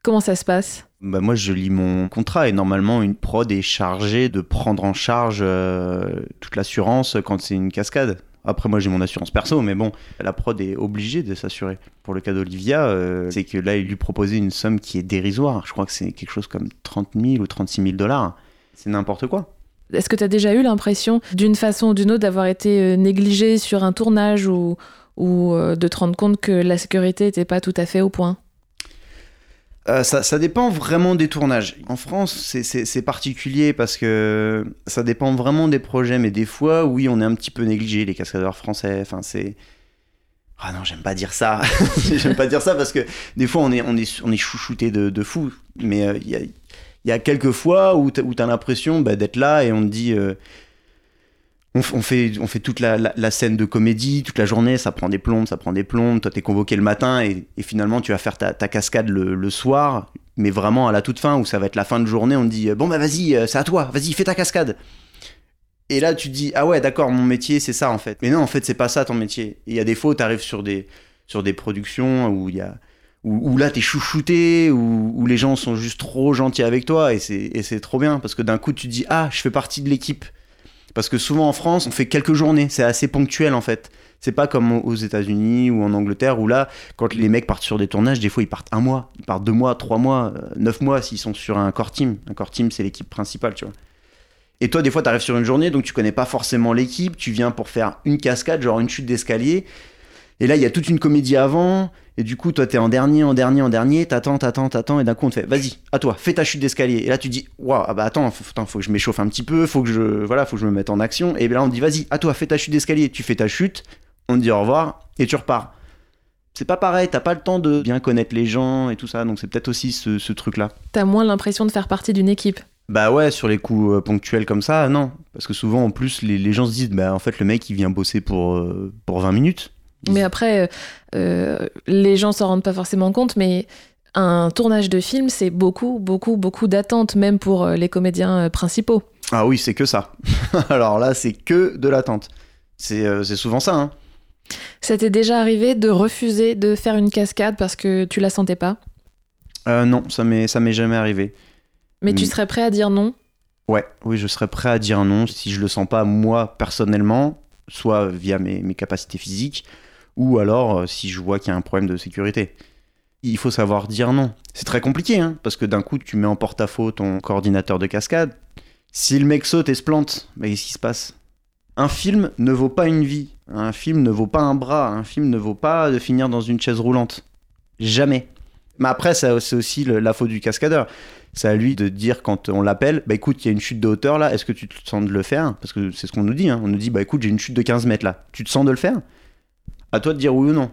Comment ça se passe? Bah, moi, je lis mon contrat et normalement, une prod est chargée de prendre en charge euh, toute l'assurance quand c'est une cascade. Après, moi, j'ai mon assurance perso, mais bon, la prod est obligée de s'assurer. Pour le cas d'Olivia, euh, c'est que là, il lui proposait une somme qui est dérisoire. Je crois que c'est quelque chose comme 30 000 ou 36 000 dollars. C'est n'importe quoi. Est-ce que tu as déjà eu l'impression, d'une façon ou d'une autre, d'avoir été euh, négligé sur un tournage ou, ou de te rendre compte que la sécurité n'était pas tout à fait au point? Euh, ça, dépend vraiment des tournages. En France, c'est- particulier parce que ça dépend vraiment des projets, mais des fois, oui, on est un petit peu négligé, les cascadeurs français. Enfin, c'est. Ah non, j'aime pas dire ça. j'aime pas dire ça parce que des fois, on est, on est, chouchouté de, fou. Mais euh, il y, a, quelques fois où t'as t'as l'impression bah, d'être là et on te dit. euh, on, fait, on fait toute la, scène de comédie, toute la journée, ça prend des plombes, ça prend des plombes. Toi, t'es convoqué le matin et, finalement, tu vas faire ta, ta cascade le, soir, mais vraiment à la toute fin, où ça va être la fin de journée, on te dit Bon, bah vas-y, euh, c'est à toi, vas-y, fais ta cascade. Et là, tu te dis Ah ouais, d'accord, mon métier, c'est ça en fait. Mais non, en fait, c'est pas ça ton métier. Il y a des fois où t'arrives sur des, sur des productions où il y a. Où, là, t'es chouchouté, où, où les gens sont juste trop gentils avec toi, et c'est trop bien, parce que d'un coup, tu te dis Ah, je fais partie de l'équipe. Parce que souvent en France, on fait quelques journées, c'est assez ponctuel en fait. C'est pas comme aux États-Unis ou en Angleterre où là, quand les mecs partent sur des tournages, des fois ils partent un mois, ils partent deux mois, trois mois, euh, neuf mois s'ils sont sur un core team. Un core team, c'est l'équipe principale, tu vois. Et toi, des fois, t'arrives sur une journée, donc tu connais pas forcément l'équipe, tu viens pour faire une cascade, genre une chute d'escalier. Et là, il y a toute une comédie avant, et du coup, toi, t'es en dernier, en dernier, en dernier, t'attends, t'attends, t'attends, et d'un coup, on te fait, vas-y, à toi, fais ta chute d'escalier. Et là, tu dis, waouh, ah bah attends, faut, attends, faut que je m'échauffe un petit peu, faut que je, voilà, faut que je me mette en action. Et là, on te dit, vas-y, à toi, fais ta chute d'escalier. Tu fais ta chute, on te dit au revoir, et tu repars. c'est pas pareil, t'as pas le temps de bien connaître les gens et tout ça, donc c'est peut-être aussi ce, ce truc-là. T'as moins l'impression de faire partie d'une équipe. Bah ouais, sur les coups euh, ponctuels comme ça, non. Parce que souvent, en plus, les, les gens se disent, bah en fait, le mec, il vient bosser pour, euh, pour 20 minutes. Mais après, euh, les gens s'en rendent pas forcément compte, mais un tournage de film, c'est beaucoup, beaucoup, beaucoup d'attentes, même pour les comédiens principaux. Ah oui, c'est que ça. Alors là, c'est que de l'attente. C'est c'est souvent ça, hein. Ça t'est déjà arrivé de refuser de faire une cascade parce que tu la sentais pas? Euh, non, ça m'est jamais arrivé. Mais tu Mm. serais prêt à dire non? Ouais, oui, je serais prêt à dire non si je le sens pas moi personnellement, soit via mes, mes capacités physiques, ou alors euh, si je vois qu'il y a un problème de sécurité. Il faut savoir dire non. C'est très compliqué, hein, parce que d'un coup, tu mets en porte-à-faux ton coordinateur de cascade. Si le mec saute et se plante, bah, qu'est-ce qui se passe? Un film ne vaut pas une vie. Un film ne vaut pas un bras. Un film ne vaut pas de finir dans une chaise roulante. Jamais. Mais après, c'est aussi la faute du cascadeur. C'est à lui de dire quand on l'appelle, bah écoute, il y a une chute de hauteur là, est-ce que tu te sens de le faire? Parce que c'est ce qu'on nous dit, hein. on nous dit, bah écoute, j'ai une chute de 15 mètres là, tu te sens de le faire? À toi de dire oui ou non.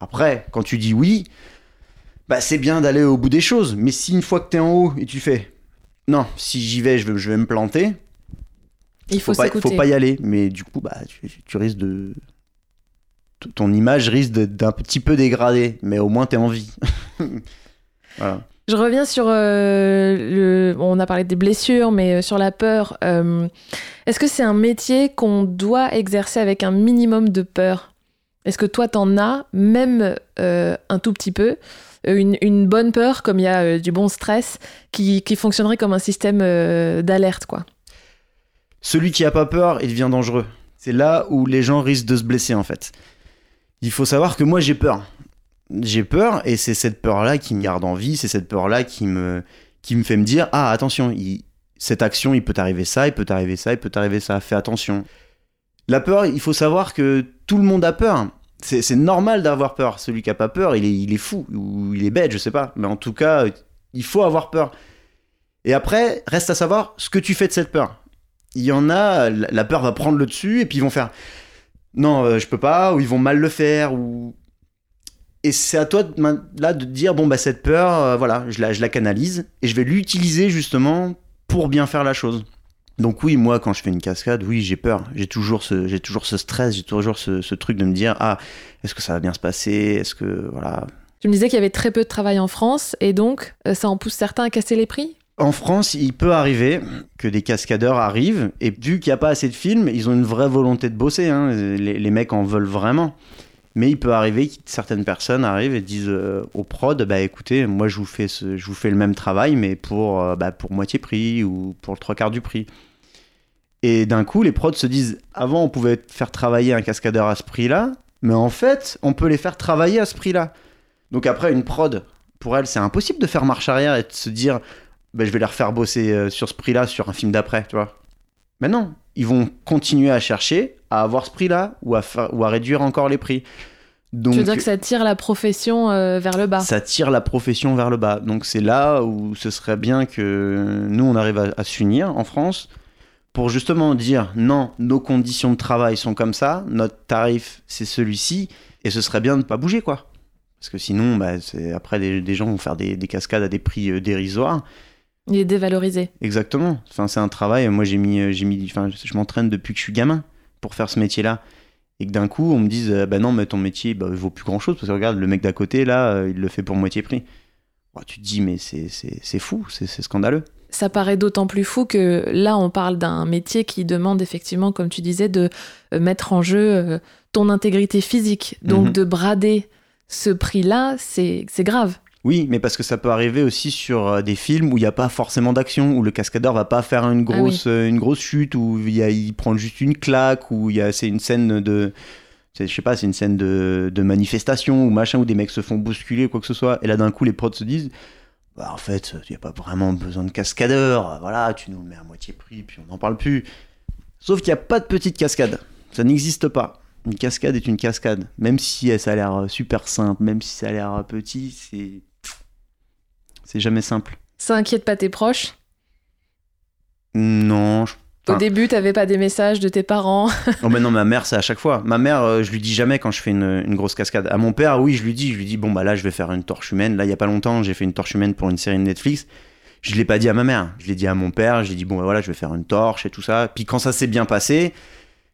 Après, quand tu dis oui, bah c'est bien d'aller au bout des choses, mais si une fois que t'es en haut et tu fais, non, si j'y vais, je vais, je vais me planter, Il faut, faut pas, s'écouter. faut pas y aller, mais du coup, bah tu, tu risques de. Ton image risque de- d'un petit peu dégrader, mais au moins t'es en vie. voilà. Je reviens sur euh, le. bon, on a parlé des blessures, mais euh, sur la peur. euh, Est-ce que c'est un métier qu'on doit exercer avec un minimum de peur? Est-ce que toi, t'en as, même euh, un tout petit peu euh, une, une bonne peur, comme il y a euh, du bon stress, qui, qui fonctionnerait comme un système d'alerte, quoi? Celui qui a pas peur, il devient dangereux. C'est là où les gens risquent de se blesser en fait. Il faut savoir que moi j'ai peur. J'ai peur et c'est cette peur-là qui me garde en vie, c'est cette peur-là qui me, qui me fait me dire ah attention, cette action, il peut t'arriver ça, il peut t'arriver ça, il peut t'arriver ça, fais attention. La peur, il faut savoir que tout le monde a peur. C'est normal d'avoir peur. Celui qui a pas peur, il est, fou ou il est bête, je sais pas. Mais en tout cas, il faut avoir peur. Et après, reste à savoir ce que tu fais de cette peur il y en a, la peur va prendre le dessus et puis ils vont faire non, euh, je peux pas, ou ils vont mal le faire, ou. Et c'est à toi de, là de dire bon, bah cette peur, euh, voilà, je la, je la canalise et je vais l'utiliser justement pour bien faire la chose. Donc, oui, moi, quand je fais une cascade, oui, j'ai peur. J'ai toujours ce, j'ai toujours ce stress, j'ai toujours ce, ce truc de me dire ah, est-ce que ça va bien se passer? Est-ce que. Voilà. Tu me disais qu'il y avait très peu de travail en France, et donc euh, ça en pousse certains à casser les prix? En France, il peut arriver que des cascadeurs arrivent, et vu qu'il n'y a pas assez de films, ils ont une vraie volonté de bosser. hein. Les, les mecs en veulent vraiment. Mais il peut arriver que certaines personnes arrivent et disent euh, au prod bah écoutez, moi je vous fais, ce- je vous fais le même travail, mais pour, euh, bah, pour moitié prix ou pour le trois quarts du prix. Et d'un coup, les prods se disent avant, on pouvait faire travailler un cascadeur à ce prix-là, mais en fait, on peut les faire travailler à ce prix-là. Donc après, une prod, pour elle, c'est impossible de faire marche arrière et de se dire bah, je vais les refaire bosser euh, sur ce prix-là sur un film d'après, tu vois. Mais non, ils vont continuer à chercher à avoir ce prix-là ou à, ou à réduire encore les prix. Donc, Tu veux dire que ça tire la profession euh, vers le bas? Ça tire la profession vers le bas. Donc c'est là où ce serait bien que nous, on arrive à, à s'unir en France pour justement dire non, nos conditions de travail sont comme ça, notre tarif c'est celui-ci, et ce serait bien de ne pas bouger quoi. Parce que sinon, bah, après, des, des gens vont faire des, des cascades à des prix euh, dérisoires. Il est dévalorisé. Exactement. Enfin, c'est un travail. Moi, j'ai mis, euh, j'ai mis, enfin, je m'entraîne depuis que je suis gamin pour faire ce métier-là. Et que d'un coup, on me dise, euh, bah non, mais ton métier, bah, il vaut plus grand-chose parce que regarde, le mec d'à côté, là, euh, il le fait pour moitié prix. Bah, tu te dis, mais c'est, c'est, c'est fou, c'est, c'est scandaleux. Ça paraît d'autant plus fou que là, on parle d'un métier qui demande effectivement, comme tu disais, de euh, mettre en jeu ton intégrité physique. Donc Mhm. de brader ce prix-là, c'est c'est grave. Oui, mais parce que ça peut arriver aussi sur euh, des films où il n'y a pas forcément d'action, où le cascadeur va pas faire une Ah grosse, euh, une grosse chute, où il, y a- il prend juste une claque, où il y a, c'est une scène de. c'est- Je sais pas, c'est une scène de, de manifestation ou machin, où des mecs se font bousculer, quoi que ce soit. Et là, d'un coup, les prods se disent bah, en fait, il n'y a pas vraiment besoin de cascadeur. Voilà, tu nous le mets à moitié prix, puis on n'en parle plus. Sauf qu'il n'y a pas de petite cascade. Ça n'existe pas. Une cascade est une cascade. Même si ça a l'air euh, super simple, même si ça a l'air petit, c'est. C'est jamais simple. Ça inquiète pas tes proches? Non, je Au début, t'avais pas des messages de tes parents Oh mais non, ma mère, c'est à chaque fois. Ma mère, euh, je lui dis jamais quand je fais une, une grosse cascade. À mon père, oui, je lui dis, je lui dis, bon bah là, je vais faire une torche humaine. Là, il y a pas longtemps, j'ai fait une torche humaine pour une série de Netflix. Je l'ai pas dit à ma mère, je l'ai dit à mon père. J'ai dit bon bah voilà, je vais faire une torche et tout ça. Puis quand ça s'est bien passé,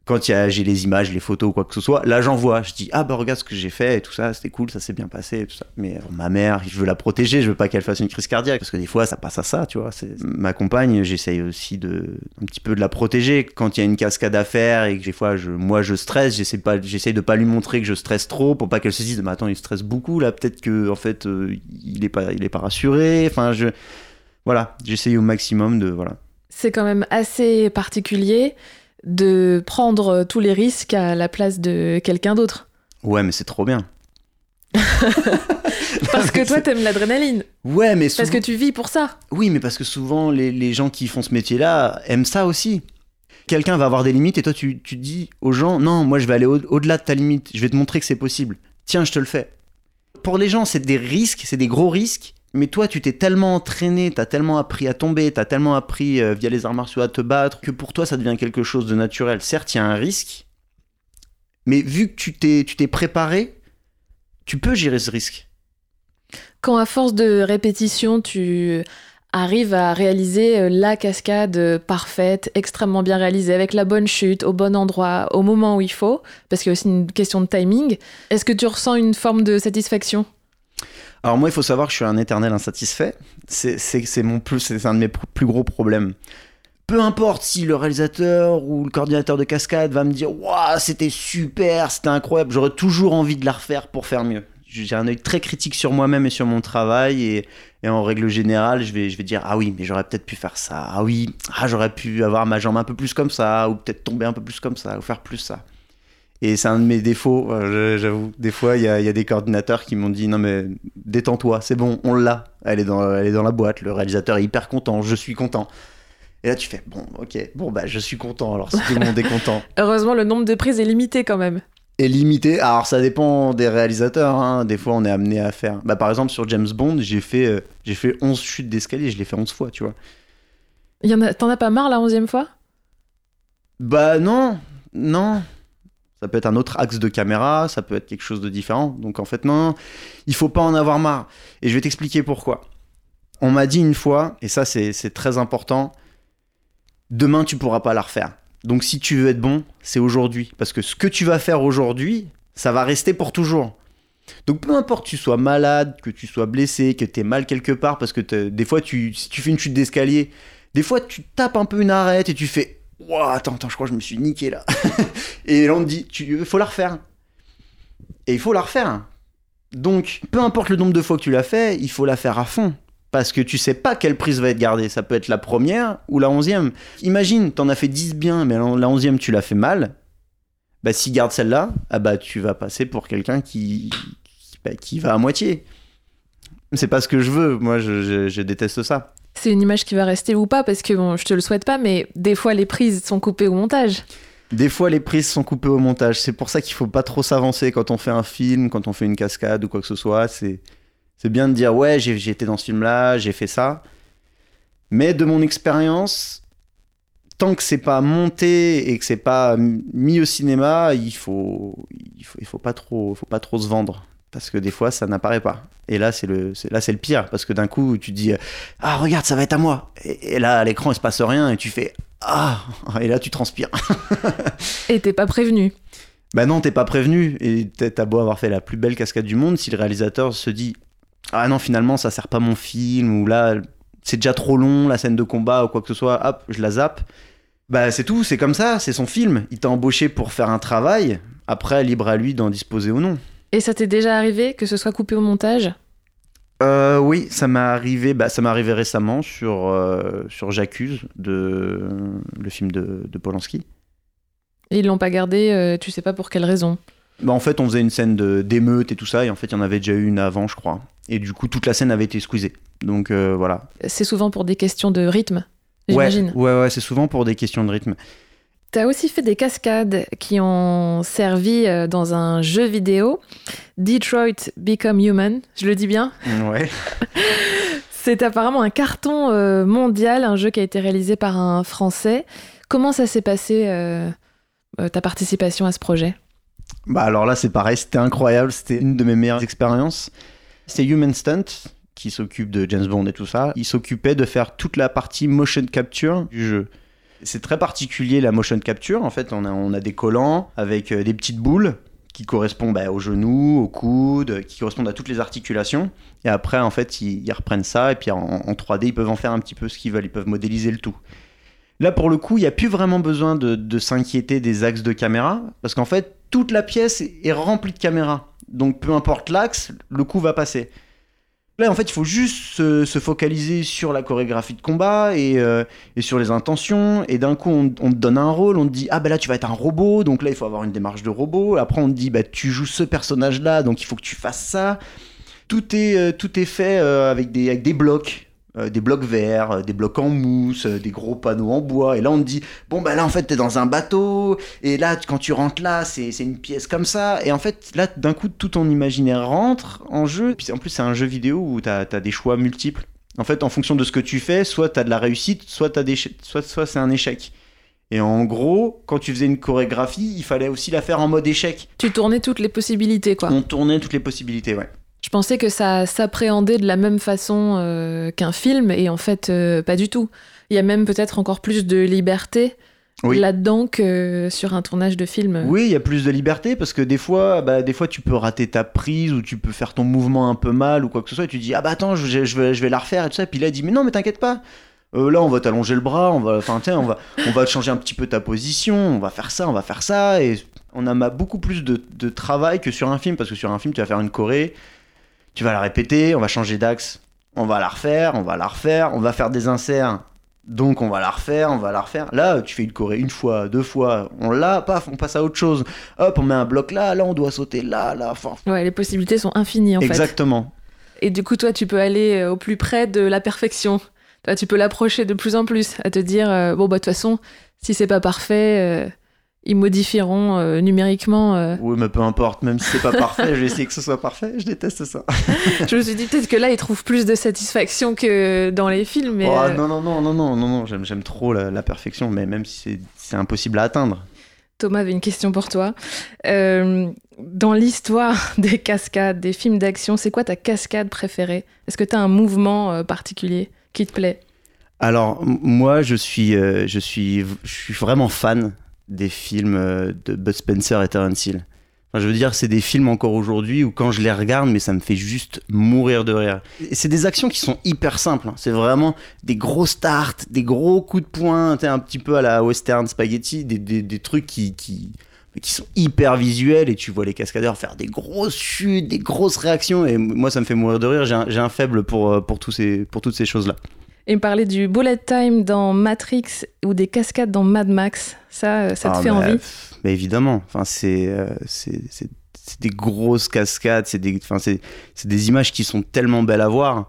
quand j'ai les images, les photos, quoi que ce soit, là j'envoie. Je dis ah bah regarde ce que j'ai fait et tout ça, c'était cool, ça s'est bien passé et tout ça. Mais euh, ma mère, je veux la protéger, je veux pas qu'elle fasse une crise cardiaque parce que des fois ça passe à ça, tu vois. Ma compagne, j'essaye aussi de un petit peu de la protéger quand il y a une cascade à faire et que des fois je, moi je stresse, j'essaie pas, j'essaie de pas lui montrer que je stresse trop pour pas qu'elle se dise mais attends il stresse beaucoup là, peut-être que en fait euh, il est pas, il est pas rassuré. Enfin je, voilà, j'essaye au maximum de voilà. C'est quand même assez particulier de prendre tous les risques à la place de quelqu'un d'autre. Ouais mais c'est trop bien. Parce que toi, t'aimes l'adrénaline. Ouais mais Parce que souvent- tu vis pour ça. Oui, mais parce que souvent, les, les gens qui font ce métier-là aiment ça aussi. Quelqu'un va avoir des limites et toi, tu, tu dis aux gens, non, moi, je vais aller au- au-delà de ta limite. Je vais te montrer que c'est possible. Tiens, je te le fais. Pour les gens, c'est des risques, c'est des gros risques. Mais toi, tu t'es tellement entraîné, t'as tellement appris à tomber, t'as tellement appris euh, via les arts martiaux à te battre, que pour toi, ça devient quelque chose de naturel. Certes, il y a un risque, mais vu que tu t'es, tu t'es préparé, tu peux gérer ce risque. Quand à force de répétition, tu arrives à réaliser euh, la cascade euh, parfaite, extrêmement bien réalisée, avec la bonne chute, au bon endroit, au moment où il faut, parce qu'il y a aussi une question de timing, est-ce que tu ressens une forme de satisfaction? Alors moi, il faut savoir que je suis un éternel insatisfait. C'est mon plus, c'est un de mes plus gros problèmes. Peu importe si le réalisateur ou le coordinateur de cascade va me dire waouh c'était super, c'était incroyable, j'aurais toujours envie de la refaire pour faire mieux. J'ai un œil très critique sur moi-même et sur mon travail et, et en règle générale je vais, je vais dire ah oui mais j'aurais peut-être pu faire ça, ah oui ah j'aurais pu avoir ma jambe un peu plus comme ça ou peut-être tomber un peu plus comme ça ou faire plus ça. Et c'est un de mes défauts, euh, j'avoue. Des fois, il y, a- y a des coordinateurs qui m'ont dit Non, mais détends-toi, c'est bon, on l'a. Elle, est dans- elle est dans la boîte, le réalisateur est hyper content, je suis content. Et là, tu fais Bon, ok, bon, bah, je suis content, alors si tout le monde est content. Heureusement, le nombre de prises est limité quand même. Et limité, alors ça dépend des réalisateurs, hein. des fois on est amené à faire. Bah, par exemple, sur James Bond, j'ai fait, euh, j'ai fait 11 chutes d'escalier, je l'ai fait 11 fois, tu vois. T'en as pas marre la onzième fois? Bah non, non. Ça peut être un autre axe de caméra, ça peut être quelque chose de différent. Donc en fait, non, il faut pas en avoir marre. Et je vais t'expliquer pourquoi. On m'a dit une fois, et ça c'est très important, demain tu pourras pas la refaire. Donc si tu veux être bon, c'est aujourd'hui. Parce que ce que tu vas faire aujourd'hui, ça va rester pour toujours. Donc peu importe que tu sois malade, que tu sois blessé, que tu mal quelque part, parce que des fois, tu, si tu fais une chute d'escalier, des fois tu tapes un peu une arête et tu fais Ouah, attends, attends, je crois que je me suis niqué là. et là on te dit Il faut la refaire. Et il faut la refaire. Donc peu importe le nombre de fois que tu l'as fait, il faut la faire à fond. Parce que tu sais pas quelle prise va être gardée. Ça peut être la première ou la onzième. Imagine, t'en as fait 10 bien, mais la onzième tu l'as fait mal. Bah s'il garde celle-là, ah bah tu vas passer pour quelqu'un qui, qui, bah, va à moitié. C'est pas ce que je veux. Moi, je déteste ça. C'est une image qui va rester ou pas Parce que bon, je te le souhaite pas, mais des fois les prises sont coupées au montage. Des fois, les prises sont coupées au montage. C'est pour ça qu'il faut pas trop s'avancer quand on fait un film, quand on fait une cascade ou quoi que ce soit. C'est, c'est bien de dire ouais, j'ai, été dans ce film-là, j'ai fait ça. Mais de mon expérience, tant que c'est pas monté et que c'est pas mis au cinéma, il faut, il faut, il faut pas trop, faut pas trop se vendre. Parce que des fois, ça n'apparaît pas. Et là, c'est le, c'est, là, c'est le pire. Parce que d'un coup, tu te dis Ah, regarde, ça va être à moi. Et, et là, à l'écran, il se passe rien. Et tu fais Ah Et là, tu transpires. Et t'es pas prévenu. Bah non, t'es pas prévenu. Et t'as beau avoir fait la plus belle cascade du monde, si le réalisateur se dit Ah non, finalement, ça sert pas mon film, ou là, c'est déjà trop long, la scène de combat, ou quoi que ce soit, hop, je la zappe. Bah c'est tout, c'est comme ça, c'est son film. Il t'a embauché pour faire un travail, après, libre à lui d'en disposer ou non. Et ça t'est déjà arrivé que ce soit coupé au montage? Euh, oui, ça m'est arrivé, bah, ça m'est arrivé récemment sur, euh, sur J'accuse, de, le film de, de Polanski. Et ils l'ont pas gardé, euh, tu sais pas pour quelle raison? Bah, en fait, on faisait une scène de- d'émeute et tout ça, et en fait, il y en avait déjà eu une avant, je crois. Et du coup, toute la scène avait été squeezée. Donc euh, voilà. C'est souvent pour des questions de rythme, Ouais, j'imagine. ouais, ouais, c'est souvent pour des questions de rythme. T'as aussi fait des cascades qui ont servi euh, dans un jeu vidéo, Detroit Become Human, je le dis bien Ouais. C'est apparemment un carton euh, mondial, un jeu qui a été réalisé par un Français. Comment ça s'est passé ta participation à ce projet? Bah alors là c'est pareil, c'était incroyable, c'était une de mes meilleures expériences. C'est Human Stunt qui s'occupe de James Bond et tout ça. Il s'occupait de faire toute la partie motion capture du jeu. C'est très particulier la motion capture. En fait, on a, des collants avec des petites boules qui correspondent bah, aux genoux, aux coudes, qui correspondent à toutes les articulations. Et après, en fait, ils, reprennent ça et puis en, 3D, ils peuvent en faire un petit peu ce qu'ils veulent. Ils peuvent modéliser le tout. Là, pour le coup, il n'y a plus vraiment besoin de, s'inquiéter des axes de caméra parce qu'en fait, toute la pièce est remplie de caméras. Donc, peu importe l'axe, le coup va passer. Là, en fait, il faut juste se, focaliser sur la chorégraphie de combat euh, et, sur les intentions. Et d'un coup, on, te donne un rôle, on te dit Ah, ben là, tu vas être un robot, donc là, il faut avoir une démarche de robot. Après, on te dit Bah, tu joues ce personnage-là, donc il faut que tu fasses ça. Tout est, euh, tout est fait euh, avec, des, avec des blocs. Euh, des blocs verts, euh, des blocs en mousse, euh, des gros panneaux en bois. Et là, on te dit, bon, bah là, en fait, t'es dans un bateau. Et là, quand tu rentres là, c'est une pièce comme ça. Et en fait, là, d'un coup, tout ton imaginaire rentre en jeu. Puis en plus, c'est un jeu vidéo où t'as as des choix multiples. En fait, en fonction de ce que tu fais, soit t'as de la réussite, soit, as des soit, soit c'est un échec. Et en gros, quand tu faisais une chorégraphie, il fallait aussi la faire en mode échec. Tu tournais toutes les possibilités, quoi. On tournait toutes les possibilités, ouais. Je pensais que ça s'appréhendait de la même façon euh, qu'un film, et en fait, euh, pas du tout. Il y a même peut-être encore plus de liberté là-dedans que sur un tournage de film. Oui, il y a plus de liberté parce que des fois, bah, des fois, tu peux rater ta prise ou tu peux faire ton mouvement un peu mal ou quoi que ce soit, et tu dis ah bah attends, je, vais, je vais la refaire et tout ça. Et puis là, il dit mais non, mais t'inquiète pas. Euh, là, on va t'allonger le bras, on va, enfin, on va, on va changer un petit peu ta position, on va faire ça, on va faire ça, et on a beaucoup plus de, de travail que sur un film, parce que sur un film, tu vas faire une choré, tu vas la répéter, on va changer d'axe, on va la refaire, on va la refaire, on va faire des inserts, donc on va la refaire, on va la refaire. Là, tu fais une choré une fois, deux fois, on l'a, paf, on passe à autre chose. Hop, on met un bloc là, là on doit sauter là, là. Enfin. Ouais, les possibilités sont infinies en fait. Exactement. Et du coup, toi, tu peux aller euh, au plus près de la perfection. Toi, tu peux l'approcher de plus en plus, à te dire, euh, bon, bah, de toute façon, si c'est pas parfait, euh, ils modifieront euh, numériquement. Euh. Oui, mais peu importe, même si c'est pas parfait, je vais essayer que ce soit parfait. Je déteste ça. je me suis dit peut-être que là, ils trouvent plus de satisfaction que dans les films. Mais oh, euh. Non, non, non, non, non, non, non. J'aime, trop la, perfection, mais même si c'est, impossible à atteindre. Thomas avait une question pour toi. dans l'histoire des cascades, des films d'action, c'est quoi ta cascade préférée? Est-ce que tu as un mouvement particulier qui te plaît? Alors moi je suis, je suis, je suis vraiment fan des films euh, de Bud Spencer et Terence Hill. je veux dire, c'est des films encore aujourd'hui où quand je les regarde, mais ça me fait juste mourir de rire. c'est des actions qui sont hyper simples. Hein. C'est vraiment des gros starts, des gros coups de poing, un petit peu à la western spaghetti, des, des, trucs qui, qui, qui, sont hyper visuels et tu vois les cascadeurs faire des grosses chutes, des grosses réactions. Et moi, ça me fait mourir de rire. J'ai un, un, faible pour, euh, pour, tous ces, pour toutes ces choses-là. Et me parler du bullet time dans Matrix ou des cascades dans Mad Max, ça, euh, ça te ah, fait envie Mais évidemment, enfin, euh, c'est, c'est, des grosses cascades, c'est des, enfin, c'est, des images qui sont tellement belles à voir.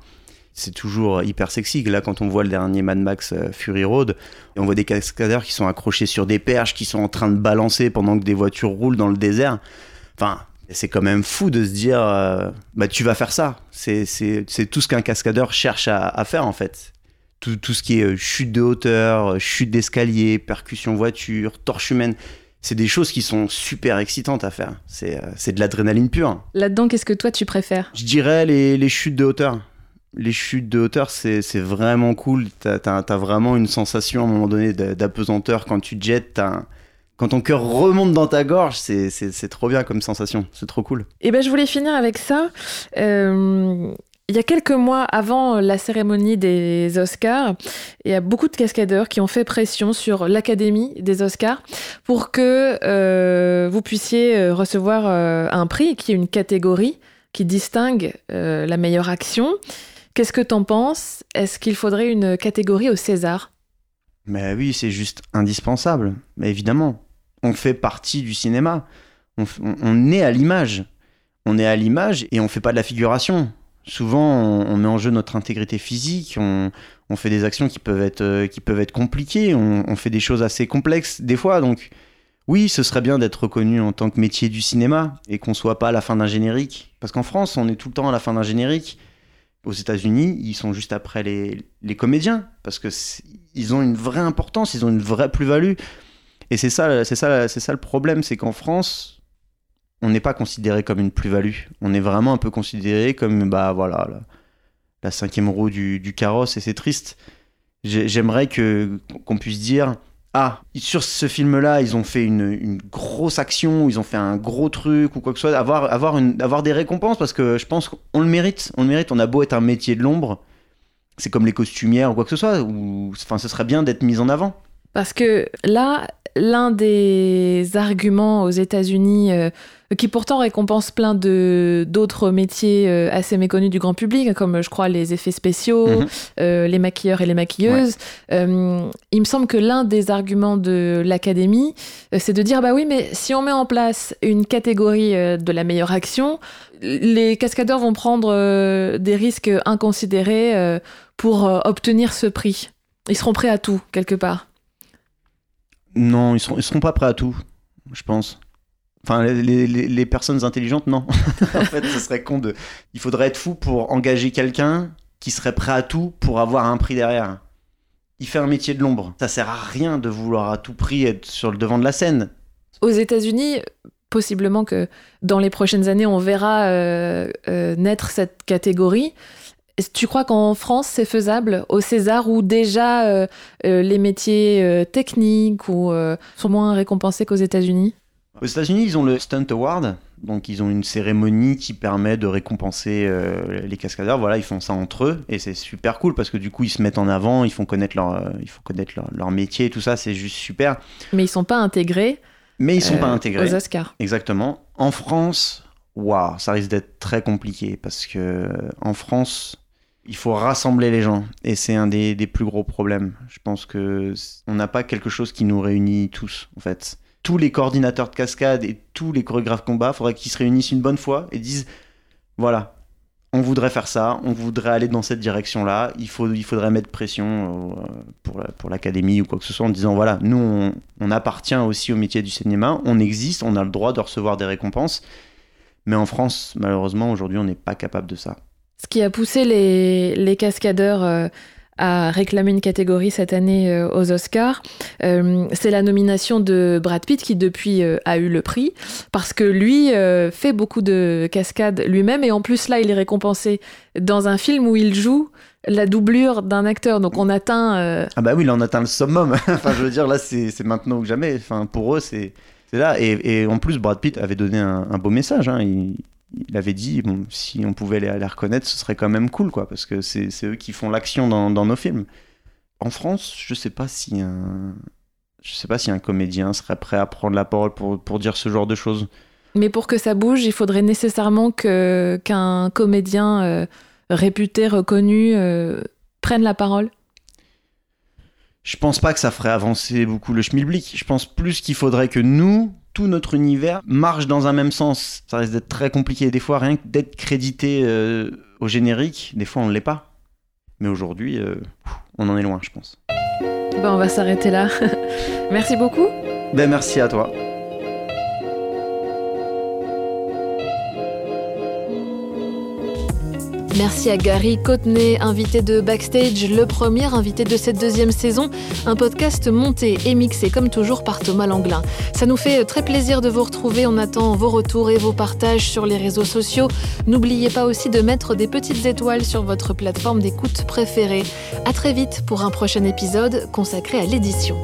C'est toujours hyper sexy. Là, quand on voit le dernier Mad Max Fury Road, on voit des cascadeurs qui sont accrochés sur des perches, qui sont en train de balancer pendant que des voitures roulent dans le désert. Enfin, c'est quand même fou de se dire, bah tu vas faire ça. C'est, c'est, c'est tout ce qu'un cascadeur cherche à, à faire en fait tout, tout, ce qui est euh, chute de hauteur, euh, chute d'escalier, percussion voiture, torche humaine. C'est des choses qui sont super excitantes à faire. C'est euh, de l'adrénaline pure. Là-dedans, qu'est-ce que toi tu préfères? Je dirais les, les, chutes de hauteur. Les chutes de hauteur, c'est vraiment cool. T'as as, vraiment une sensation à un moment donné d'apesanteur quand tu jettes. Quand ton cœur remonte dans ta gorge, c'est trop bien comme sensation. C'est trop cool. Et eh ben, je voulais finir avec ça. Euh, il y a quelques mois avant la cérémonie des Oscars, il y a beaucoup de cascadeurs qui ont fait pression sur l'Académie des Oscars pour que euh, vous puissiez euh, recevoir euh, un prix qui est une catégorie qui distingue la meilleure action. Qu'est-ce que t'en penses? Est-ce qu'il faudrait une catégorie au César? Mais oui, c'est juste indispensable. Mais évidemment, on fait partie du cinéma. On, on est à l'image. On est à l'image et on fait pas de la figuration souvent on, met en jeu notre intégrité physique, on, fait des actions qui peuvent être, euh, compliquées, on, fait des choses assez complexes des fois, donc oui, ce serait bien d'être reconnu en tant que métier du cinéma et qu'on soit pas à la fin d'un générique. Parce qu'en France, on est tout le temps à la fin d'un générique. aux États-Unis, ils sont juste après les, les comédiens parce que ils ont une vraie importance, ils ont une vraie plus-value. Et c'est ça, c'est ça, c'est ça le problème, c'est qu'en France, on n'est pas considéré comme une plus-value. On est vraiment un peu considéré comme, bah voilà, la, cinquième roue du, carrosse, et c'est triste. J'aimerais que qu'on puisse dire, ah, sur ce film-là, ils ont fait une, grosse action, ils ont fait un gros truc ou quoi que ce soit, avoir, des récompenses parce que je pense qu'on le mérite. On le mérite. On a beau être un métier de l'ombre, c'est comme les costumières ou quoi que ce soit, enfin, ce serait bien d'être mis en avant. Parce que là, l'un des arguments aux États-Unis, euh, qui pourtant récompense plein de d'autres métiers euh, assez méconnus du grand public, comme je crois les effets spéciaux, mhm. euh, les maquilleurs et les maquilleuses. il me semble que l'un des arguments de l'académie, c'est de dire bah oui, mais si on met en place une catégorie de la meilleure action, les cascadeurs vont prendre des risques inconsidérés pour obtenir ce prix. Ils seront prêts à tout quelque part. Non, ils seront, seront pas prêts à tout, je pense. Enfin, les, personnes intelligentes, non. en fait, ce serait con de. Il faudrait être fou pour engager quelqu'un qui serait prêt à tout pour avoir un prix derrière. Il fait un métier de l'ombre. Ça sert à rien de vouloir à tout prix être sur le devant de la scène. Aux États-Unis, possiblement que dans les prochaines années, on verra euh, euh, naître cette catégorie. Tu crois qu'en France, c'est faisable au César où déjà euh, euh, les métiers euh, techniques ou, sont moins récompensés qu'aux États-Unis? Aux États-Unis, ils ont le Stunt Award. Donc, ils ont une cérémonie qui permet de récompenser les cascadeurs. Voilà, ils font ça entre eux et c'est super cool parce que du coup, ils se mettent en avant, ils font connaître leur, il faut connaître leur, leur métier et tout ça. C'est juste super. Mais ils sont pas intégrés. Mais ils sont pas intégrés aux Oscars. Exactement. En France, waouh, ça risque d'être très compliqué parce que en France, il faut rassembler les gens et c'est un des, plus gros problèmes. Je pense que on n'a pas quelque chose qui nous réunit tous en fait. Tous les coordinateurs de cascade et tous les chorégraphes combat, faudrait qu'ils se réunissent une bonne fois et disent voilà, on voudrait faire ça, on voudrait aller dans cette direction-là, il, faut, il faudrait mettre pression euh, pour, pour l'académie ou quoi que ce soit en disant voilà, nous on, on appartient aussi au métier du cinéma, on existe, on a le droit de recevoir des récompenses, mais en France, malheureusement, aujourd'hui, on n'est pas capable de ça. Ce qui a poussé les, cascadeurs euh, à réclamer une catégorie cette année euh, aux Oscars, euh, c'est la nomination de Brad Pitt qui depuis a eu le prix parce que lui fait beaucoup de cascades lui-même. Et en plus là il est récompensé dans un film où il joue la doublure d'un acteur. Donc on atteint ah bah oui là on atteint le summum. Enfin je veux dire là c'est maintenant ou jamais. Enfin pour eux c'est là. Et, en plus Brad Pitt avait donné un, beau message hein. Il avait dit bon, si on pouvait les, les, reconnaître, ce serait quand même cool, quoi, parce que c'est eux qui font l'action dans, dans, nos films. En France, je sais pas si un, je sais pas si un comédien serait prêt à prendre la parole pour, pour dire ce genre de choses. Mais pour que ça bouge, il faudrait nécessairement qu'un comédien euh, réputé, reconnu, euh, prenne la parole. Je pense pas que ça ferait avancer beaucoup le schmilblick. Je pense plus qu'il faudrait que nous, tout notre univers marche dans un même sens. Ça risque d'être très compliqué. Des fois, rien que d'être crédité euh, au générique, des fois on ne l'est pas. Mais aujourd'hui, euh, on en est loin, je pense. Ben, on va s'arrêter là. merci beaucoup. Ben, merci à toi. Merci à Gary Cotenay, invité de Backstage, le premier invité de cette deuxième saison, un podcast monté et mixé comme toujours par Thomas Langlin. Ça nous fait très plaisir de vous retrouver, on attend vos retours et vos partages sur les réseaux sociaux. N'oubliez pas aussi de mettre des petites étoiles sur votre plateforme d'écoute préférée. À très vite pour un prochain épisode consacré à l'édition.